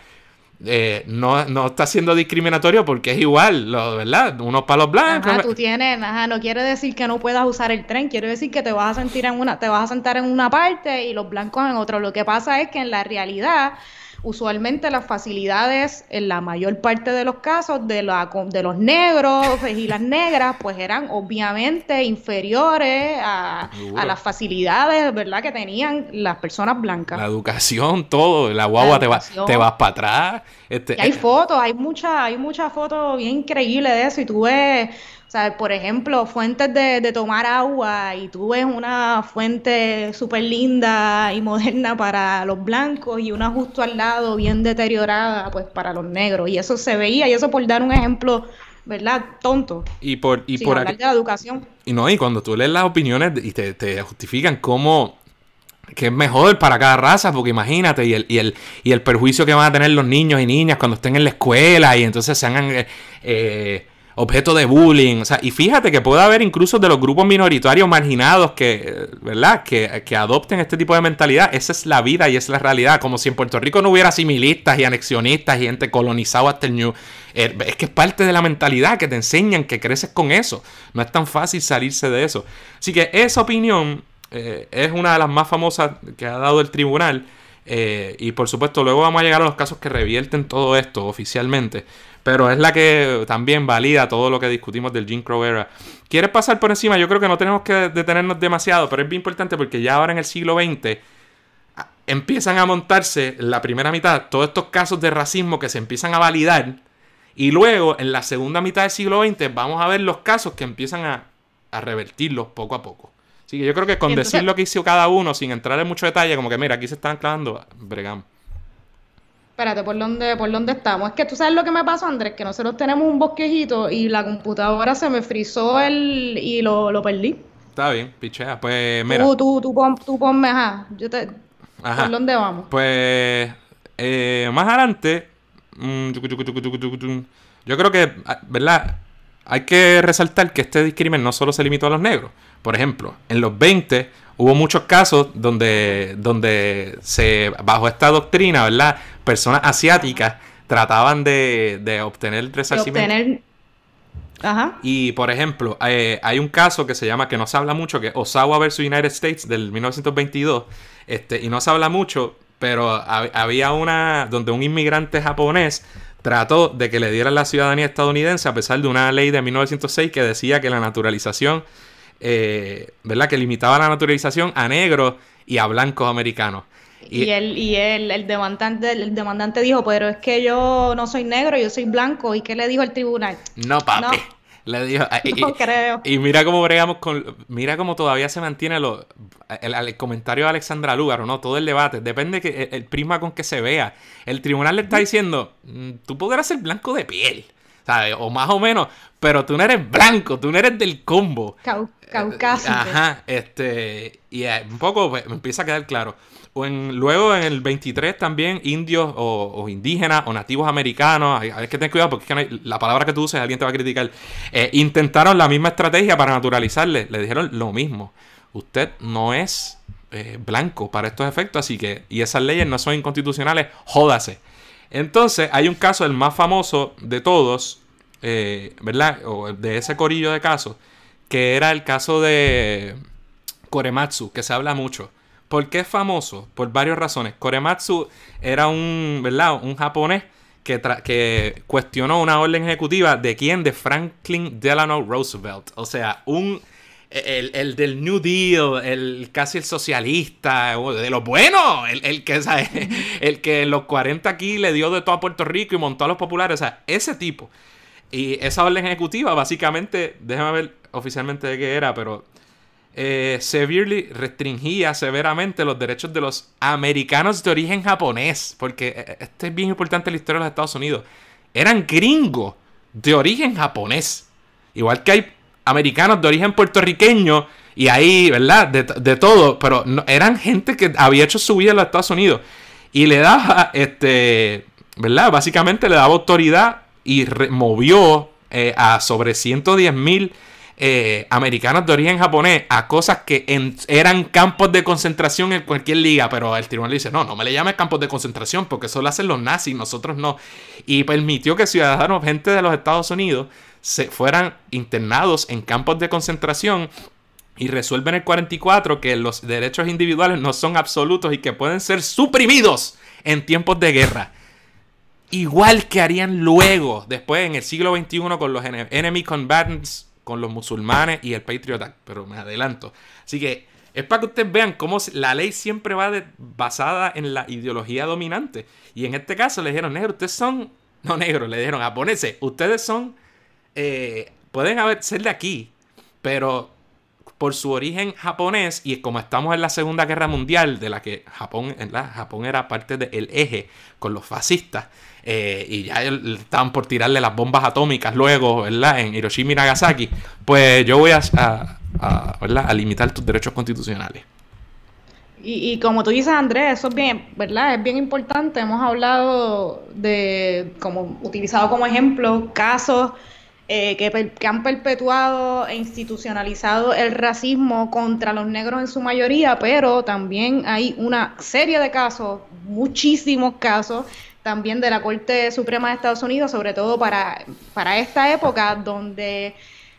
eh, no, no, está siendo discriminatorio porque es igual, lo, ¿verdad? Unos palos blancos. Ajá, tú tienes, ajá, no quiere decir que no puedas usar el tren, quiere decir que te vas a sentir en una, te vas a sentar en una parte y los blancos en otra. Lo que pasa es que en la realidad usualmente las facilidades en la mayor parte de los casos de, la, de los negros y las negras pues eran obviamente inferiores a, las facilidades verdad que tenían las personas blancas. La educación todo la guagua te, va, te vas para atrás este, hay eh, fotos hay muchas hay muchas fotos bien increíbles de eso y tú ves sea, por ejemplo, fuentes de, tomar agua y tú ves una fuente súper linda y moderna para los blancos y una justo al lado bien deteriorada pues para los negros. Y eso se veía, y eso por dar un ejemplo, ¿verdad? Tonto. Y por, y por hablar de la educación. Y no, y cuando tú lees las opiniones y te, te justifican cómo que es mejor para cada raza, porque imagínate, y el, y el, y el perjuicio que van a tener los niños y niñas cuando estén en la escuela y entonces se hagan eh, eh objeto de bullying. O sea, y fíjate que puede haber incluso de los grupos minoritarios marginados que, ¿verdad? Que, que, adopten este tipo de mentalidad. Esa es la vida y es la realidad. Como si en Puerto Rico no hubiera similistas y anexionistas y gente colonizada hasta el New. Eh, es que es parte de la mentalidad que te enseñan que creces con eso. No es tan fácil salirse de eso. Así que esa opinión eh, es una de las más famosas que ha dado el tribunal. Eh, y por supuesto, luego vamos a llegar a los casos que revierten todo esto oficialmente. Pero es la que también valida todo lo que discutimos del Jim Crow era. ¿Quieres pasar por encima? Yo creo que no tenemos que detenernos demasiado, pero es bien importante porque ya ahora en el siglo XX empiezan a montarse en la primera mitad todos estos casos de racismo que se empiezan a validar Y luego, en la segunda mitad del siglo XX, vamos a ver los casos que empiezan a, a revertirlos poco a poco. Así que yo creo que con decir lo que hizo cada uno, sin entrar en mucho detalle, como que mira, aquí se están clavando, bregamos. Espérate, ¿por dónde, ¿por dónde estamos? Es que tú sabes lo que me pasó, Andrés, que nosotros tenemos un bosquejito y la computadora se me frizó el y lo, lo perdí. Está bien, pichea. Pues mira. Tú, tú, tú, pon, tú ponme, ajá. Yo te, ¿Por dónde vamos? Pues eh, más adelante, mm, yo creo que, ah, ¿verdad? Hay que resaltar que este discrimen no solo se limitó a los negros. Por ejemplo, en los 20 hubo muchos casos donde, donde se, bajo esta doctrina, ¿verdad? Personas asiáticas trataban de, de obtener resarcimiento. Obtener... Ajá. Y por ejemplo, eh, hay un caso que se llama, que no se habla mucho, que es Osawa vs. United States del 1922. Este, y no se habla mucho, pero había una donde un inmigrante japonés trató de que le dieran la ciudadanía estadounidense a pesar de una ley de 1906 que decía que la naturalización eh, ¿verdad? Que limitaba la naturalización a negros y a blancos americanos. Y, él, y él, el demandante, el demandante dijo, pero es que yo no soy negro, yo soy blanco. ¿Y qué le dijo el tribunal? No, papi. Le dijo, y, no creo. Y mira cómo bregamos con. Mira cómo todavía se mantiene lo, el, comentario de Alexandra Lúgaro, ¿no? Todo el debate. Depende que el, prisma con que se vea. El tribunal le está diciendo: mm, tú podrás ser blanco de piel. ¿Sabes? O más o menos, pero tú no eres blanco, tú no eres del combo. caucásico. Ajá, este, y eh, un poco pues, me empieza a quedar claro. O en, luego en el 23 también indios o, indígenas o nativos americanos, hay, que tener cuidado porque es que la palabra que tú uses alguien te va a criticar, eh, intentaron la misma estrategia para naturalizarle, le dijeron lo mismo, usted no es eh, blanco para estos efectos, así que, y esas leyes no son inconstitucionales, jódase. Entonces, hay un caso, el más famoso de todos, eh, ¿verdad? O de ese corillo de casos, que era el caso de Korematsu, que se habla mucho. ¿Por qué es famoso? Por varias razones. Korematsu era un, ¿verdad? Un japonés que, que cuestionó una orden ejecutiva de quién? De Franklin Delano Roosevelt. O sea, un el, del New Deal, el casi el socialista, de lo bueno, el, que, el que en los 40 aquí le dio de todo a Puerto Rico y montó a los populares, o sea, ese tipo. Y esa orden ejecutiva, básicamente, déjame ver oficialmente de qué era, pero eh, severely restringía severamente los derechos de los americanos de origen japonés, porque eh, este es bien importante en la historia de los Estados Unidos. Eran gringos de origen japonés. Igual que hay americanos de origen puertorriqueño y ahí, ¿verdad? De, todo, pero eran gente que había hecho su vida en los Estados Unidos y le daba, este, ¿verdad? Básicamente le daba autoridad y removió eh, a sobre 110 mil eh, americanos de origen japonés a cosas que eran campos de concentración en cualquier liga, pero el tribunal dice, no, no me le llames campos de concentración porque eso lo hacen los nazis, nosotros no. Y permitió que ciudadanos, gente de los Estados Unidos, se fueran internados en campos de concentración y resuelven el 44 que los derechos individuales no son absolutos y que pueden ser suprimidos en tiempos de guerra. Igual que harían luego, después en el siglo XXI con los enemy combatants, con los musulmanes y el Patriot Act. Pero me adelanto. Así que es para que ustedes vean cómo la ley siempre va basada en la ideología dominante. Y en este caso le dijeron, negro, ustedes son... No, negro, le dijeron, japoneses, ustedes son eh, pueden haber, ser de aquí, pero por su origen japonés y como estamos en la Segunda Guerra Mundial, de la que Japón, Japón era parte del eje con los fascistas, eh, y ya estaban por tirarle las bombas atómicas luego, ¿verdad? En Hiroshima y Nagasaki, pues yo voy a, a, limitar tus derechos constitucionales. Y, y, como tú dices, Andrés, eso es bien, ¿verdad? Es bien importante. Hemos hablado de, como utilizado como ejemplo, casos eh, que, han perpetuado e institucionalizado el racismo contra los negros en su mayoría, pero también hay una serie de casos, muchísimos casos, también de la Corte Suprema de Estados Unidos, sobre todo para, para esta época, donde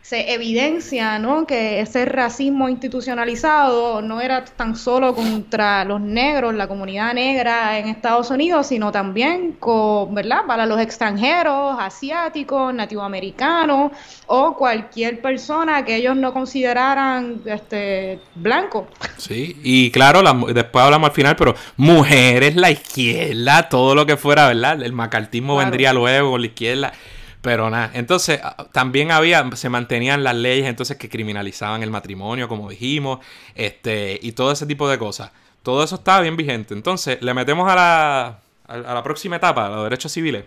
se evidencia ¿no? que ese racismo institucionalizado no era tan solo contra los negros, la comunidad negra en Estados Unidos, sino también con, ¿verdad? para los extranjeros, asiáticos, nativoamericanos o cualquier persona que ellos no consideraran este, blanco. Sí, y claro, después hablamos al final, pero mujeres, la izquierda, todo lo que fuera, ¿verdad? El macartismo vendría luego con la izquierda. Pero nada, entonces ah, también había, se mantenían las leyes entonces que criminalizaban el matrimonio, como dijimos, este, y todo ese tipo de cosas. Todo eso estaba bien vigente. Entonces, le metemos a la, a la próxima etapa, a los derechos civiles.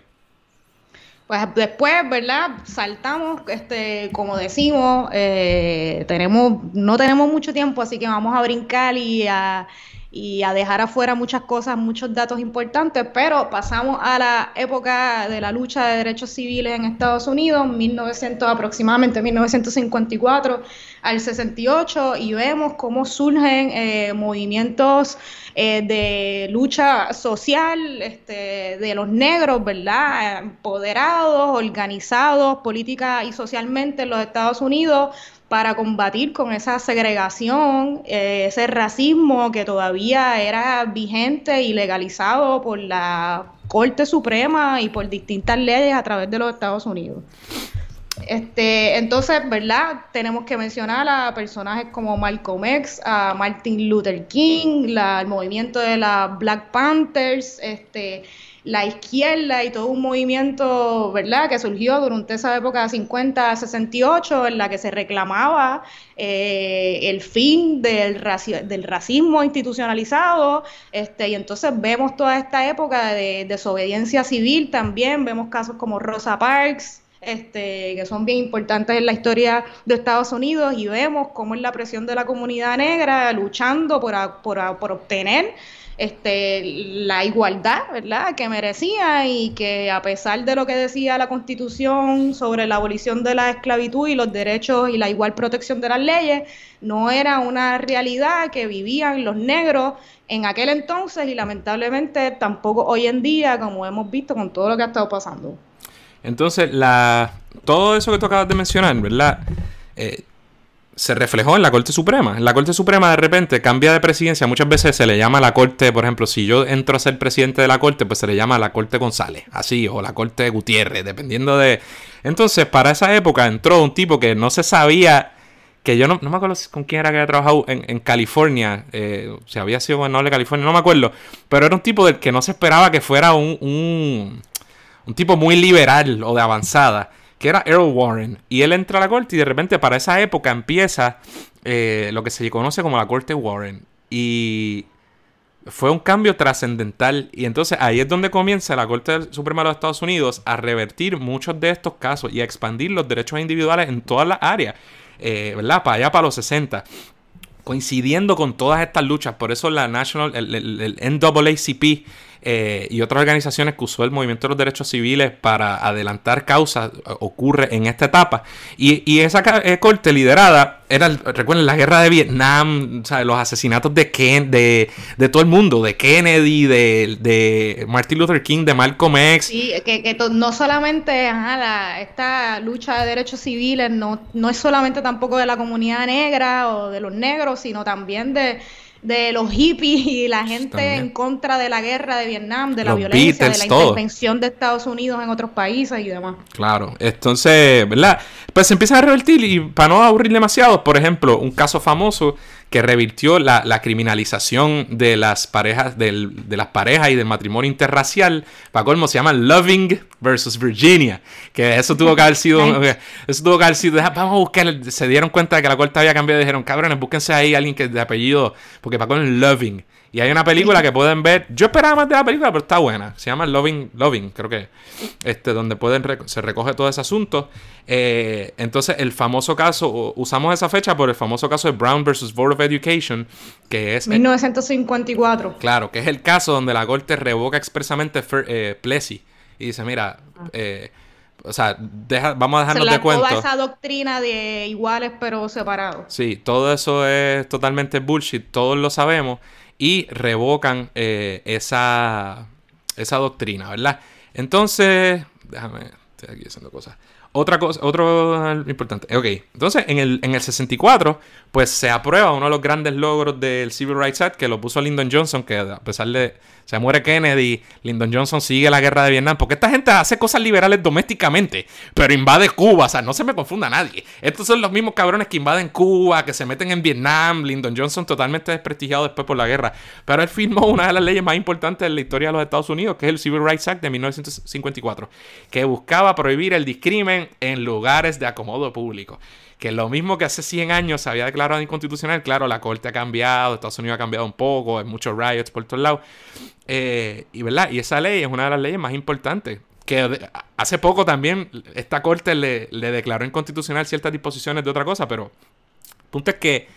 Pues después, ¿verdad? Saltamos, este, como decimos, eh, tenemos, no tenemos mucho tiempo, así que vamos a brincar y a y a dejar afuera muchas cosas, muchos datos importantes, pero pasamos a la época de la lucha de derechos civiles en Estados Unidos, 1900 aproximadamente 1954 al 68 y vemos cómo surgen eh, movimientos eh, de lucha social este, de los negros, ¿verdad? Empoderados, organizados política y socialmente en los Estados Unidos para combatir con esa segregación, eh, ese racismo que todavía era vigente y legalizado por la Corte Suprema y por distintas leyes a través de los Estados Unidos. Este, entonces, ¿verdad? Tenemos que mencionar a personajes como Malcolm X, a Martin Luther King, la, el movimiento de las Black Panthers, este, la izquierda y todo un movimiento, ¿verdad?, que surgió durante esa época 50-68 en la que se reclamaba eh, el fin del, racismo institucionalizado, este, y entonces vemos toda esta época de desobediencia civil también, vemos casos como Rosa Parks, este, que son bien importantes en la historia de Estados Unidos y vemos cómo es la presión de la comunidad negra luchando por obtener este, la igualdad, ¿verdad?, que merecía y que a pesar de lo que decía la Constitución sobre la abolición de la esclavitud y los derechos y la igual protección de las leyes, no era una realidad que vivían los negros en aquel entonces y lamentablemente tampoco hoy en día, como hemos visto con todo lo que ha estado pasando. Entonces, la, todo eso que tú acabas de mencionar, ¿verdad? Eh, se reflejó en la Corte Suprema. En la Corte Suprema de repente cambia de presidencia. Muchas veces se le llama la Corte, por ejemplo, si yo entro a ser presidente de la Corte, pues se le llama la Corte González, así, o la Corte Gutiérrez, dependiendo de... Entonces, para esa época entró un tipo que no se sabía, que yo no, me acuerdo con quién era que había trabajado en, California, eh, si había sido gobernador de California, no me acuerdo, pero era un tipo del que no se esperaba que fuera un, un tipo muy liberal o de avanzada que era Earl Warren. Y él entra a la corte y de repente para esa época empieza eh, lo que se conoce como la corte Warren. Y fue un cambio trascendental. Y entonces ahí es donde comienza la Corte Suprema de los Estados Unidos a revertir muchos de estos casos y a expandir los derechos individuales en todas las áreas. Eh, ¿Verdad? Para allá, para los 60 coincidiendo con todas estas luchas. Por eso la National, el, el NAACP eh, y otras organizaciones que usó el movimiento de los derechos civiles para adelantar causas eh, ocurre en esta etapa. Y, esa eh, corte liderada era, recuerden, la guerra de Vietnam, los asesinatos de, Ken, de, de, todo el mundo, de Kennedy, de, de, Martin Luther King, de Malcolm X. Sí, que, no solamente esta lucha de derechos civiles no, no es solamente tampoco de la comunidad negra o de los negros, sino también de de los hippies y la gente en contra de la guerra de Vietnam, de la violencia, de la intervención de Estados Unidos en otros países y demás. Claro, entonces, ¿verdad? Pues se empieza a revertir y para no aburrir demasiado, por ejemplo, un caso famoso que revirtió la, criminalización de las parejas del, de las parejas y del matrimonio interracial. Para colmo se llama Loving versus Virginia. Que eso tuvo que haber sido. eso tuvo que haber sido. Vamos a buscar. Se dieron cuenta de que la corte había cambiado y dijeron, cabrones, búsquense ahí alguien que de apellido. Porque para colmo es Loving. Y hay una película que pueden ver. Yo esperaba más de la película, pero está buena. Se llama Loving, Loving, creo que. Este, donde pueden se recoge todo ese asunto. Eh, entonces, el famoso caso, usamos esa fecha por el famoso caso de Brown versus Board of Education, que es. 1954. claro, que es el caso donde la corte revoca expresamente eh, Plessy. Y dice, mira, ah. eh, o sea, vamos a dejarnos de cuenta. Toda esa doctrina de iguales pero separados. Sí, todo eso es totalmente bullshit, todos lo sabemos y revocan eh, esa, esa doctrina, ¿verdad? Entonces, déjame, estoy aquí haciendo cosas. Otra cosa, otro importante. Ok, entonces en el, en el 64, pues se aprueba uno de los grandes logros del Civil Rights Act que lo puso Lyndon Johnson, que a pesar de se muere Kennedy, Lyndon Johnson sigue la guerra de Vietnam, porque esta gente hace cosas liberales domésticamente, pero invade Cuba, o sea, no se me confunda nadie. Estos son los mismos cabrones que invaden Cuba, que se meten en Vietnam, Lyndon Johnson totalmente desprestigiado después por la guerra, pero él firmó una de las leyes más importantes de la historia de los Estados Unidos, que es el Civil Rights Act de 1954, que buscaba prohibir el discrimen en lugares de acomodo público que lo mismo que hace 100 años se había declarado inconstitucional, claro, la corte ha cambiado, Estados Unidos ha cambiado un poco, hay muchos riots por todos lados, eh, y, ¿verdad? y esa ley es una de las leyes más importantes. Que hace poco también esta corte le, declaró inconstitucional ciertas disposiciones de otra cosa, pero el punto es que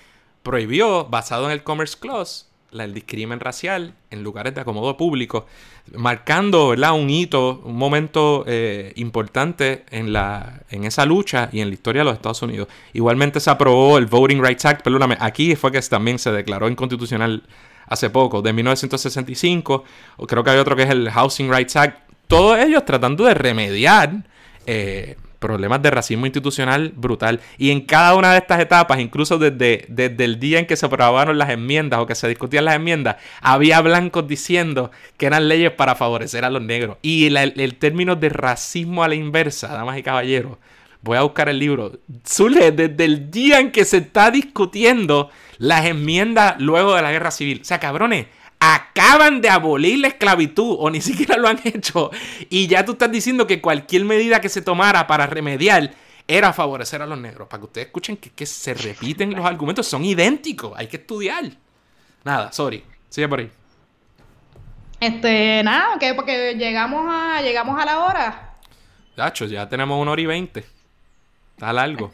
prohibió, basado en el Commerce Clause, el discrimen racial en lugares de acomodo público, marcando ¿verdad? un hito, un momento eh, importante en, la, en esa lucha y en la historia de los Estados Unidos. Igualmente se aprobó el Voting Rights Act, perdóname, aquí fue que también se declaró inconstitucional hace poco, de 1965, o creo que hay otro que es el Housing Rights Act, todos ellos tratando de remediar eh, problemas de racismo institucional brutal. Y en cada una de estas etapas, incluso desde, desde el día en que se aprobaron las enmiendas o que se discutían las enmiendas, había blancos diciendo que eran leyes para favorecer a los negros. Y el, término de racismo a la inversa, damas y caballeros, voy a buscar el libro, surge desde el día en que se está discutiendo las enmiendas luego de la guerra civil. O sea, cabrones, acaban de abolir la esclavitud o ni siquiera lo han hecho. Y ya tú estás diciendo que cualquier medida que se tomara para remediar era favorecer a los negros. Para que ustedes escuchen que, se repiten los argumentos, son idénticos, hay que estudiar. Nada, sorry, sigue por ahí. Este, nada, que porque llegamos a, llegamos a la hora. Gacho, ya tenemos una hora y veinte. Está largo.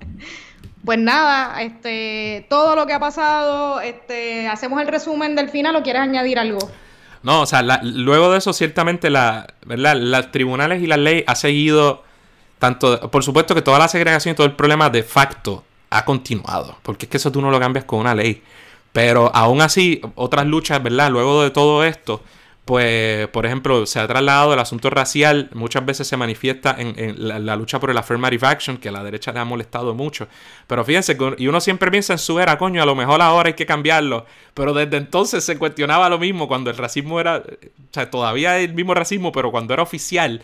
pues nada, este, todo lo que ha pasado, este, hacemos el resumen del final o quieres añadir algo? No, o sea, luego de eso ciertamente la, ¿verdad? Los tribunales y la ley ha seguido tanto, por supuesto que toda la segregación y todo el problema de facto ha continuado, porque es que eso tú no lo cambias con una ley. Pero aún así, otras luchas, ¿verdad? Luego de todo esto, pues, por ejemplo, se ha trasladado el asunto racial, muchas veces se manifiesta en, la, lucha por el affirmative action, que a la derecha le ha molestado mucho. Pero fíjense, y uno siempre piensa en su era, coño, a lo mejor ahora hay que cambiarlo. Pero desde entonces se cuestionaba lo mismo, cuando el racismo era, o sea, todavía el mismo racismo, pero cuando era oficial.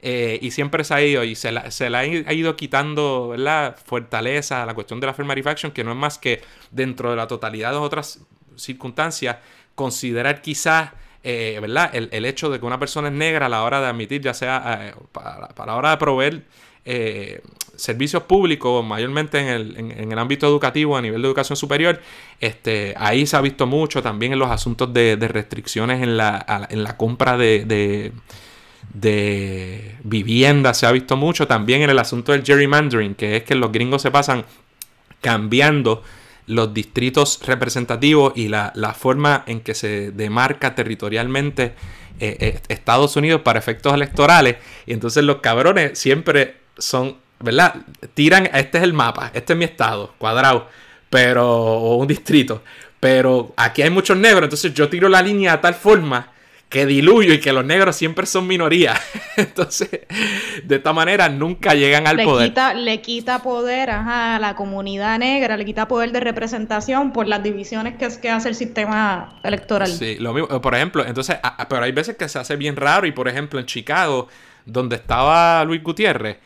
Eh, y siempre se ha ido, y se, se le ha ido quitando, ¿verdad? Fortaleza a la cuestión de la affirmative action, que no es más que dentro de la totalidad de otras circunstancias, considerar quizás eh, ¿verdad? El, hecho de que una persona es negra a la hora de admitir, ya sea eh, para, la hora de proveer eh, servicios públicos, mayormente en el, en, el, ámbito educativo, a nivel de educación superior, este, ahí se ha visto mucho también en los asuntos de, restricciones en la, en la compra de, de, de vivienda, se ha visto mucho también en el asunto del gerrymandering, que es que los gringos se pasan cambiando los distritos representativos y la, forma en que se demarca territorialmente eh, eh, Estados Unidos para efectos electorales. Y entonces los cabrones siempre son, ¿verdad? Tiran, este es el mapa, este es mi estado, cuadrado, pero, o un distrito. Pero aquí hay muchos negros, entonces yo tiro la línea de tal forma que diluyo y que los negros siempre son minoría. Entonces, de esta manera nunca llegan al poder. le quita poder a la comunidad negra, le quita poder de representación por las divisiones que, que hace el sistema electoral. Sí, lo mismo. Por ejemplo, entonces, pero hay veces que se hace bien raro y, por ejemplo, en Chicago, donde estaba Luis Gutiérrez,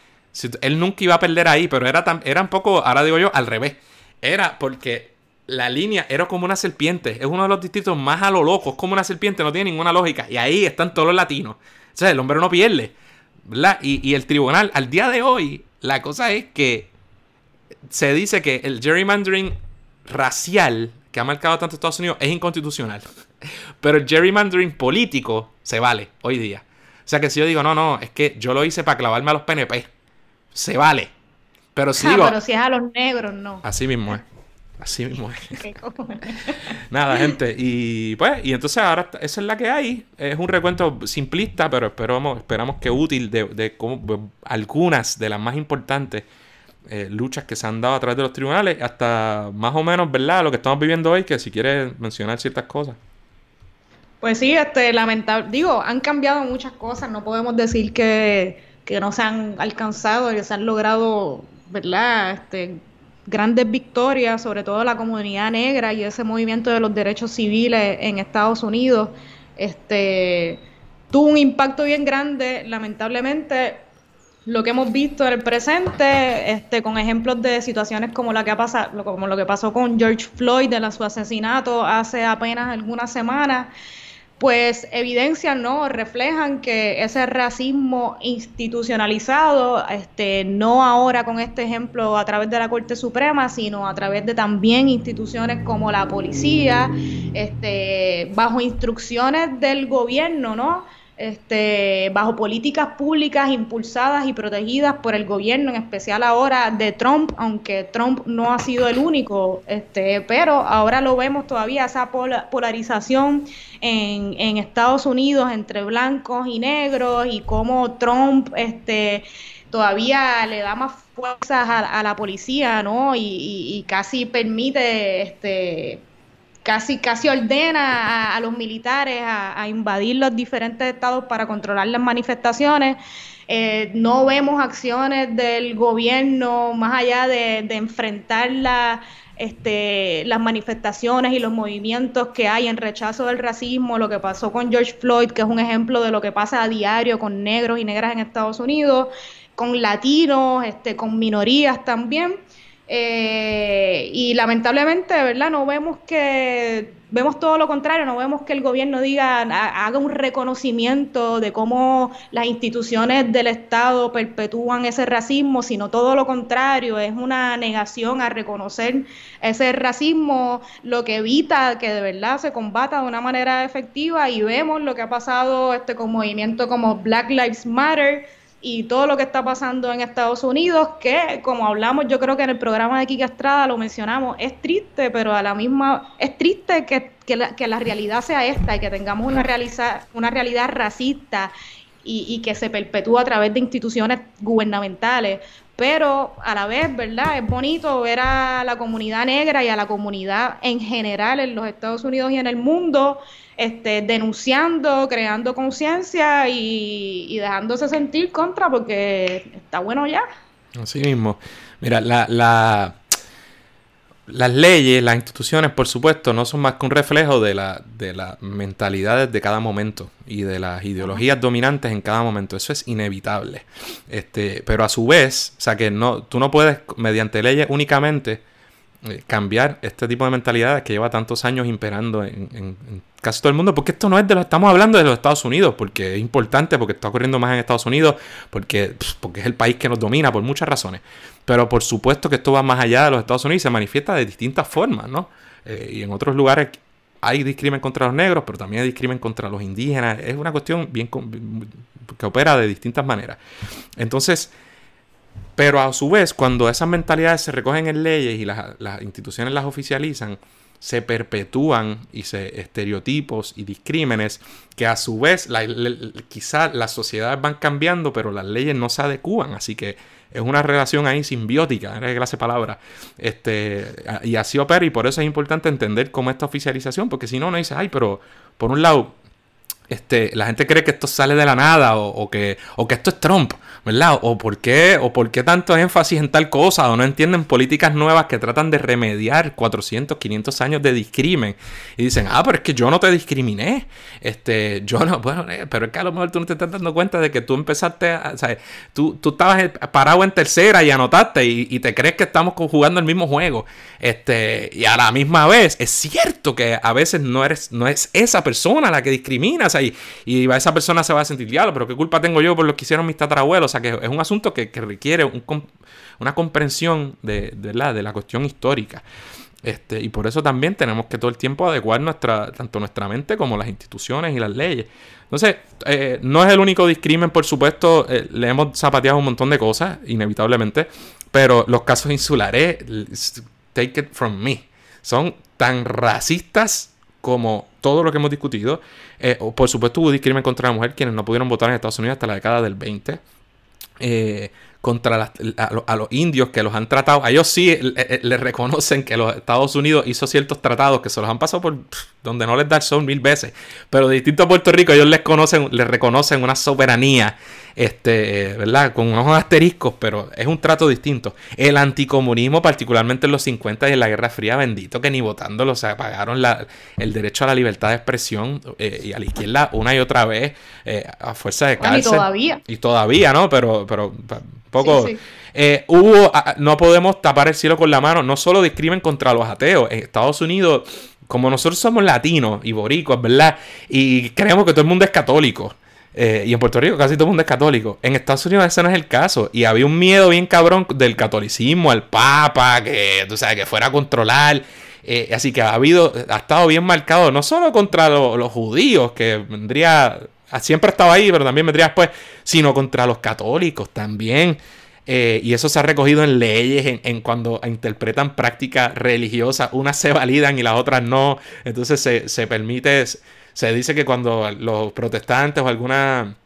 él nunca iba a perder ahí, pero era, tan, era un poco, ahora digo yo, al revés. Era porque la línea era como una serpiente. Es uno de los distritos más a lo loco. Es como una serpiente, no tiene ninguna lógica. Y ahí están todos los latinos. O sea, el hombre no pierde. ¿Verdad? Y, el tribunal, al día de hoy, la cosa es que se dice que el gerrymandering racial que ha marcado tanto Estados Unidos es inconstitucional. Pero el gerrymandering político se vale hoy día. O sea que si yo digo, no, no, es que yo lo hice para clavarme a los PNP, se vale. Pero si ah, pero si es a los negros, no. Así mismo es. Así mismo es. Nada, gente. Y pues, y entonces ahora esa es la que hay. Es un recuento simplista, pero esperamos, esperamos que útil de, cómo, algunas de las más importantes eh, luchas que se han dado a través de los tribunales, hasta más o menos, ¿verdad? Lo que estamos viviendo hoy, que si quieres mencionar ciertas cosas. Pues sí, este, lamentable. Digo, han cambiado muchas cosas. No podemos decir que que no se han alcanzado y se han logrado, ¿verdad? Este, grandes victorias, sobre todo la comunidad negra y ese movimiento de los derechos civiles en Estados Unidos, este, tuvo un impacto bien grande, lamentablemente. Lo que hemos visto en el presente, este, con ejemplos de situaciones como la que ha pasado, como lo que pasó con George Floyd de su asesinato hace apenas algunas semanas, pues evidencian, ¿no? Reflejan que ese racismo institucionalizado, este, no ahora con este ejemplo a través de la Corte Suprema, sino a través de también instituciones como la policía, este, bajo instrucciones del gobierno, ¿no? Este, bajo políticas públicas impulsadas y protegidas por el gobierno, en especial ahora de Trump, aunque Trump no ha sido el único, este, pero ahora lo vemos todavía, esa polarización en, Estados Unidos entre blancos y negros y cómo Trump este, todavía le da más fuerzas a, la policía, ¿no? Y, y, y casi permite este casi, casi ordena a, los militares a, invadir los diferentes estados para controlar las manifestaciones. Eh, no vemos acciones del gobierno más allá de, enfrentar este, las manifestaciones y los movimientos que hay en rechazo del racismo, lo que pasó con George Floyd, que es un ejemplo de lo que pasa a diario con negros y negras en Estados Unidos, con latinos, este, con minorías también. Eh, y lamentablemente, ¿verdad? No vemos que, vemos todo lo contrario, no vemos que el gobierno diga, haga un reconocimiento de cómo las instituciones del Estado perpetúan ese racismo, sino todo lo contrario, es una negación a reconocer ese racismo, lo que evita que de verdad se combata de una manera efectiva y vemos lo que ha pasado este, con movimientos como Black Lives Matter, y todo lo que está pasando en Estados Unidos, que como hablamos, yo creo que en el programa de Kika Estrada lo mencionamos, es triste, pero a la misma, es triste que, que, la, que la realidad sea esta y que tengamos una, una realidad racista y, y, que se perpetúa a través de instituciones gubernamentales. Pero a la vez, ¿verdad? Es bonito ver a la comunidad negra y a la comunidad en general en los Estados Unidos y en el mundo este, denunciando, creando conciencia y, dejándose sentir contra porque está bueno ya. Así mismo. Mira, la, la, las leyes, las instituciones, por supuesto, no son más que un reflejo de, la, de las mentalidades de cada momento y de las ideologías dominantes en cada momento. Eso es inevitable. Este, pero a su vez, o sea que no, tú no puedes, mediante leyes únicamente, eh, cambiar este tipo de mentalidades que lleva tantos años imperando en, casi todo el mundo, porque esto no es de lo estamos hablando de los Estados Unidos, porque es importante, porque está ocurriendo más en Estados Unidos, porque, porque es el país que nos domina por muchas razones. Pero por supuesto que esto va más allá de los Estados Unidos y se manifiesta de distintas formas, ¿no? Eh, y en otros lugares hay discrimen contra los negros, pero también hay discrimen contra los indígenas. Es una cuestión bien que opera de distintas maneras. Entonces, pero a su vez, cuando esas mentalidades se recogen en leyes y las, instituciones las oficializan, se perpetúan y se estereotipos y discrímenes que a su vez quizás las sociedades van cambiando, pero las leyes no se adecúan. Así que es una relación ahí simbiótica, era clase palabra. Este, y así opera, y por eso es importante entender cómo esta oficialización, porque si no, uno dice, ay, pero por un lado, este, la gente cree que esto sale de la nada o, que, o que esto es Trump. ¿verdad? O por qué, o por qué tanto énfasis en tal cosa, o no entienden políticas nuevas que tratan de remediar 400, 500 años de discrimen. Y dicen, ah, pero es que yo no te discriminé. Este, yo no, bueno, eh, pero es que a lo mejor tú no te estás dando cuenta de que tú empezaste, a, o sea, tú, tú estabas parado en tercera y anotaste y, te crees que estamos jugando el mismo juego. Este, y a la misma vez, es cierto que a veces no eres, no es esa persona la que discrimina, o sea, y, esa persona se va a sentir, diablo, pero qué culpa tengo yo por lo que hicieron mis tatarabuelos, que es un asunto que, requiere una comprensión de, la, de la cuestión histórica. Este, y por eso también tenemos que todo el tiempo adecuar tanto nuestra mente como las instituciones y las leyes. Entonces, eh, no es el único discrimen, por supuesto, eh, le hemos zapateado un montón de cosas, inevitablemente, pero los casos insulares, take it from me, son tan racistas como todo lo que hemos discutido. Eh, por supuesto, hubo discrimen contra la mujer, quienes no pudieron votar en Estados Unidos hasta la década del 20. Eh, contra a, los indios que los han tratado. A ellos sí eh, eh, le, reconocen que los Estados Unidos hizo ciertos tratados que se los han pasado por donde no les da el sol mil veces. Pero distinto a Puerto Rico, ellos les conocen, les reconocen una soberanía este, ¿verdad? Con unos asteriscos, pero es un trato distinto. El anticomunismo, particularmente en los 50 y en la Guerra Fría, bendito que ni votándolo se apagaron la, el derecho a la libertad de expresión eh, y a la izquierda una y otra vez eh, a fuerza de cárcel. y todavía. Y todavía, ¿no? Pero, pero poco... Eh, hubo, no podemos tapar el cielo con la mano, no solo discrimen contra los ateos, en Estados Unidos como nosotros somos latinos y boricuas, ¿verdad? Y creemos que todo el mundo es católico. Eh, y en Puerto Rico casi todo el mundo es católico. En Estados Unidos ese no es el caso. Y había un miedo bien cabrón del catolicismo, al papa, que tú sabes, que fuera a controlar. Eh, así que ha habido, ha estado bien marcado, no solo contra los judíos, que vendría, siempre estaba ahí, pero también vendría después, sino contra los católicos también. Eh, y eso se ha recogido en leyes, en, cuando interpretan prácticas religiosas, unas se validan y las otras no. Entonces se, se permite, se dice que cuando los protestantes o alguna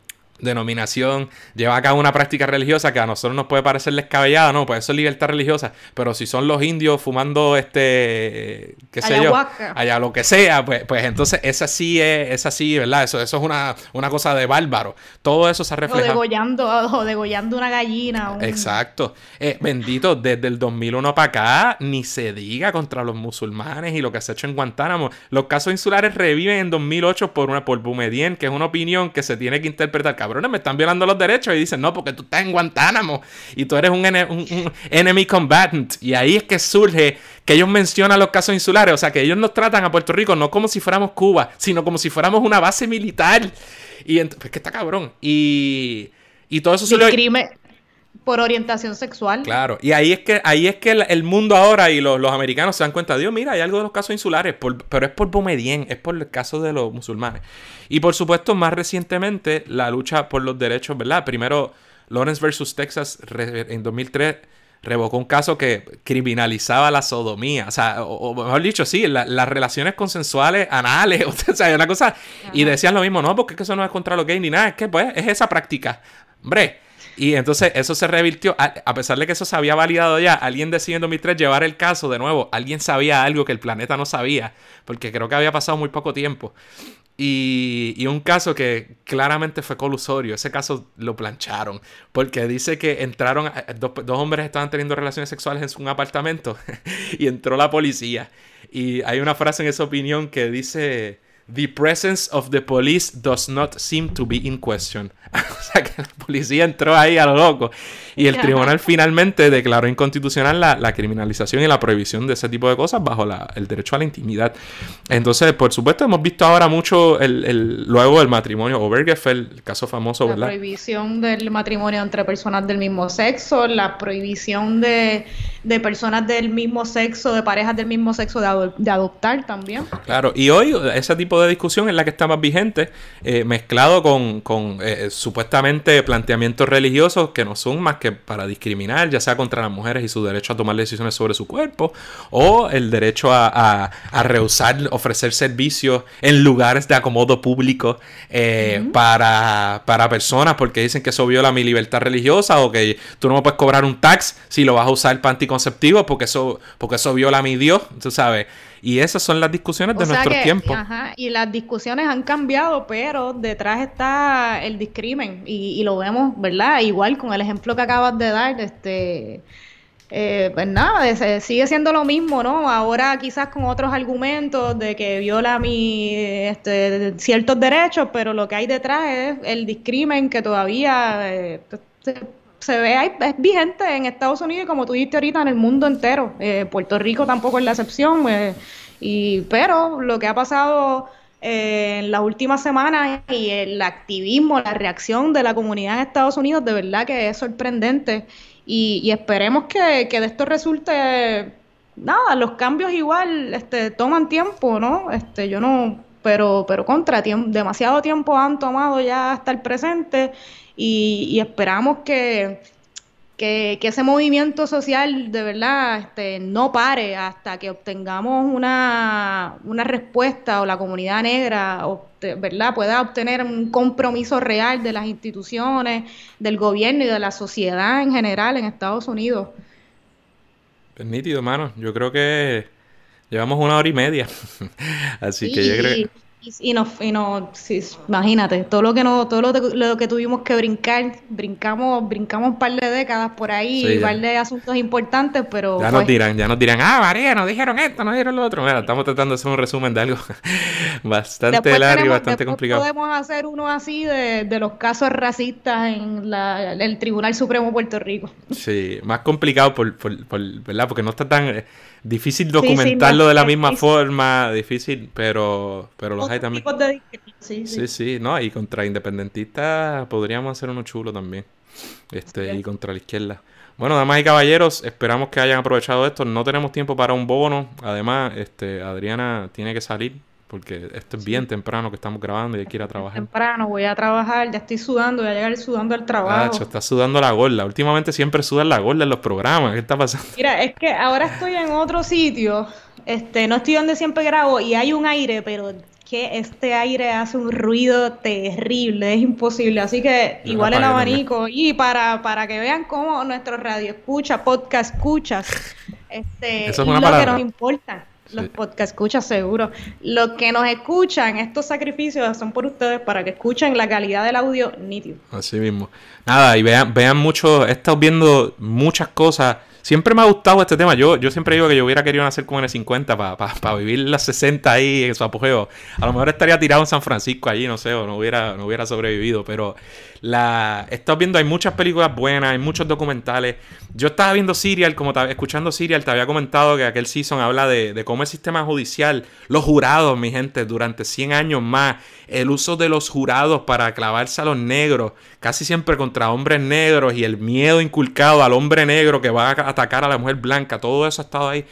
denominación lleva a cabo una práctica religiosa que a nosotros nos puede parecer descabellada, no, pues eso es libertad religiosa, pero si son los indios fumando este, qué sé yo, allá lo que sea, pues, pues entonces esa sí es, esa sí, ¿verdad? Eso, eso es una, una cosa de bárbaro. Todo eso se refleja. O degollando, o degollando una gallina. Exacto. Eh, bendito, desde el 2001 para acá, ni se diga contra los musulmanes y lo que se ha hecho en Guantánamo. Los casos insulares reviven en 2008 por una por Bumedien, que es una opinión que se tiene que interpretar, cabrón me están violando los derechos. Y dicen, no, porque tú estás en Guantánamo y tú eres un, enemy combatant. Y ahí es que surge que ellos mencionan los casos insulares. O sea, que ellos nos tratan a Puerto Rico no como si fuéramos Cuba, sino como si fuéramos una base militar. Y pues que está cabrón. Y, y todo eso Discrime por orientación sexual. Claro, y ahí es que, ahí es que el, mundo ahora y los, americanos se dan cuenta, Dios, mira, hay algo de los casos insulares, pero es por Bomedien, es por el caso de los musulmanes. Y por supuesto, más recientemente, la lucha por los derechos, ¿verdad? Primero, Lawrence versus Texas en 2003 revocó un caso que criminalizaba la sodomía. O sea, o, mejor dicho, sí, las relaciones consensuales anales. O sea, una cosa. Y decían lo mismo, no, porque eso no es contra lo gay ni nada. Es que, pues, es esa práctica. Hombre, y entonces eso se revirtió, a, pesar de que eso se había validado ya, alguien decidió en 2003 llevar el caso de nuevo, alguien sabía algo que el planeta no sabía, porque creo que había pasado muy poco tiempo. Y, un caso que claramente fue colusorio, ese caso lo plancharon, porque dice que entraron, dos, dos hombres estaban teniendo relaciones sexuales en un apartamento y entró la policía. Y hay una frase en esa opinión que dice The presence of the police does not seem to be in question. o sea que la policía entró ahí a lo loco. Y el tribunal finalmente declaró inconstitucional la, criminalización y la prohibición de ese tipo de cosas bajo el derecho a la intimidad. Entonces, por supuesto, hemos visto ahora mucho el, luego del matrimonio Obergefell, el caso famoso, ¿verdad? La prohibición del matrimonio entre personas del mismo sexo, la prohibición de, personas del mismo sexo, de parejas del mismo sexo, de, adoptar también. Claro, y hoy ese tipo de discusión es la que está más vigente, eh, mezclado con, con eh, supuestamente planteamientos religiosos que no son más que para discriminar, ya sea contra las mujeres y su derecho a tomar decisiones sobre su cuerpo, o el derecho a, a, rehusar ofrecer servicios en lugares de acomodo público eh, para, para personas porque dicen que eso viola mi libertad religiosa o que tú no me puedes cobrar un tax si lo vas a usar para anticonceptivo porque eso, porque eso viola a mi Dios, tú sabes. Y esas son las discusiones de nuestro tiempo. Ajá, y las discusiones han cambiado, pero detrás está el discrimen. Y, y, lo vemos, ¿verdad? Igual con el ejemplo que acabas de dar, este. Eh, pues nada, sigue siendo lo mismo, ¿no? Ahora quizás con otros argumentos de que viola mi este, ciertos derechos, pero lo que hay detrás es el discrimen que todavía eh, se, ve, es vigente en Estados Unidos y como tú dijiste ahorita en el mundo entero. Eh, Puerto Rico tampoco es la excepción, y, pero lo que ha pasado en las últimas semanas y el activismo, la reacción de la comunidad en Estados Unidos, de verdad que es sorprendente y, esperemos que, de esto resulte nada, los cambios igual este, toman tiempo, ¿no? Este, yo no, pero, pero contra, tiempo, demasiado tiempo han tomado ya hasta el presente y, esperamos que, que, ese movimiento social de verdad este, no pare hasta que obtengamos una, una respuesta o la comunidad negra o ¿verdad? pueda obtener un compromiso real de las instituciones, del gobierno y de la sociedad en general en Estados Unidos. Pues nítido, hermano. Yo creo que llevamos una hora y media. Así que yo creo Y, no, y no imagínate, todo lo que no, todo lo, que tuvimos que brincar, brincamos, brincamos un par de décadas por ahí, un par de asuntos importantes, pero ya nos pues dirán, ya nos dirán, ah María, nos dijeron esto, nos dijeron lo otro. Mira, estamos tratando de hacer un resumen de algo bastante largo y bastante complicado. Podemos hacer uno así de, de los casos racistas en la, el Tribunal Supremo de Puerto Rico. Sí, más complicado por, por, por ¿verdad? Porque no está tan eh, difícil documentarlo de la misma forma, difícil, pero, pero los hay también. sí, sí, sí, no, y contra independentistas podríamos hacer uno chulo también. Este, y contra la izquierda. Bueno, damas y caballeros, esperamos que hayan aprovechado esto. No tenemos tiempo para un bono. Además, este, Adriana tiene que salir porque esto es bien temprano que estamos grabando y hay que ir a trabajar. Temprano, voy a trabajar, ya estoy sudando, voy a llegar sudando al trabajo. Está sudando la gorda. Últimamente siempre sudan la gorda en los programas. ¿Qué está pasando? Mira, es que ahora estoy en otro sitio. Este, no estoy donde siempre grabo y hay un aire, pero que este aire hace un ruido terrible, es imposible. Así que igual el abanico. Y para, para que vean cómo nuestro radio escucha, podcast escuchas, este, Eso es una lo que nos importa los podcast escuchas seguro. Los que nos escuchan, estos sacrificios son por ustedes para que escuchen la calidad del audio nítido. Así mismo. Nada, y vean, vean mucho, he estado viendo muchas cosas Siempre me ha gustado este tema. Yo, yo siempre digo que yo hubiera querido nacer con el 50 para vivir las 60 ahí en su apogeo. A lo mejor estaría tirado en San Francisco allí, no sé, o no hubiera, no hubiera sobrevivido. Pero la he estado viendo, hay muchas películas buenas, hay muchos documentales. Yo estaba viendo Serial, como escuchando Serial, te había comentado que aquel season habla de, de cómo el sistema judicial, los jurados, mi gente, durante 100 años más, el uso de los jurados para clavarse a los negros, casi siempre contra hombres negros y el miedo inculcado al hombre negro que va a atacar a la mujer blanca, todo eso ha estado ahí.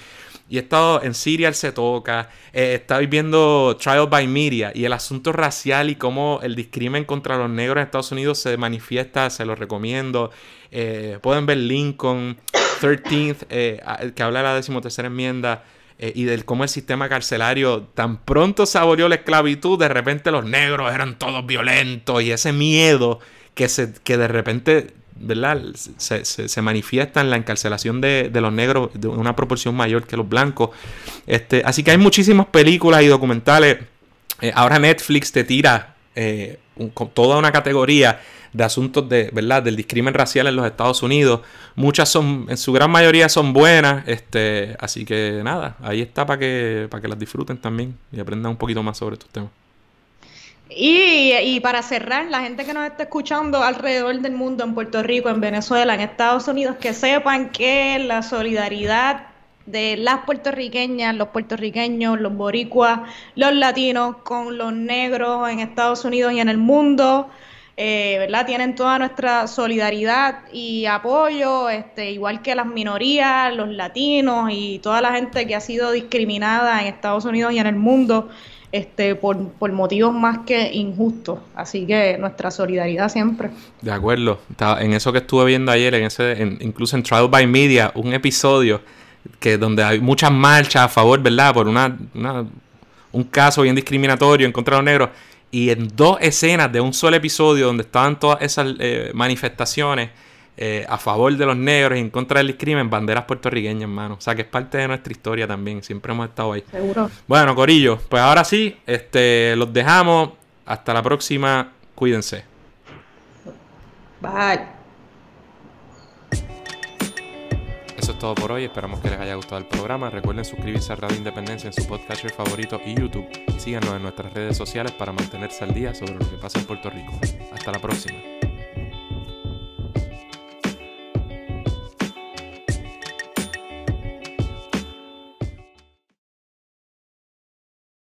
Y he estado en Serial se toca, eh, viendo Trial by Media y el asunto racial y cómo el discrimen contra los negros en Estados Unidos se manifiesta, se lo recomiendo. Eh, pueden ver Lincoln, 13th, eh, que habla de la decimotercera enmienda. Eh, y del cómo el sistema carcelario tan pronto se abolió la esclavitud, de repente los negros eran todos violentos y ese miedo que, se, que de repente ¿verdad? Se, se, manifiesta en la encarcelación de, los negros de una proporción mayor que los blancos. Este, así que hay muchísimas películas y documentales. Eh, ahora Netflix te tira eh, toda una categoría de asuntos de, ¿verdad? del discrimen racial en los Estados Unidos. Muchas son, en su gran mayoría son buenas, este, así que nada, ahí está para que, para que las disfruten también y aprendan un poquito más sobre estos temas. Y, y, para cerrar, la gente que nos está escuchando alrededor del mundo, en Puerto Rico, en Venezuela, en Estados Unidos, que sepan que la solidaridad de las puertorriqueñas, los puertorriqueños, los boricuas, los latinos con los negros en Estados Unidos y en el mundo, eh, ¿verdad? Tienen toda nuestra solidaridad y apoyo, este, igual que las minorías, los latinos y toda la gente que ha sido discriminada en Estados Unidos y en el mundo este, por, motivos más que injustos. Así que nuestra solidaridad siempre. De acuerdo. En eso que estuve viendo ayer, en ese, incluso en Trial by Media, un episodio que donde hay muchas marchas a favor, ¿verdad? Por una, un caso bien discriminatorio en contra de los negros y en dos escenas de un solo episodio donde estaban todas esas eh, manifestaciones eh, a favor de los negros y en contra del crimen, banderas puertorriqueñas, hermano. O sea que es parte de nuestra historia también. Siempre hemos estado ahí. Seguro. Bueno, Corillo, pues ahora sí, este, los dejamos. Hasta la próxima. Cuídense. Bye. Eso es todo por hoy. Esperamos que les haya gustado el programa. Recuerden suscribirse a Radio Independencia en su podcast favorito y YouTube. Y síganos en nuestras redes sociales para mantenerse al día sobre lo que pasa en Puerto Rico. Hasta la próxima.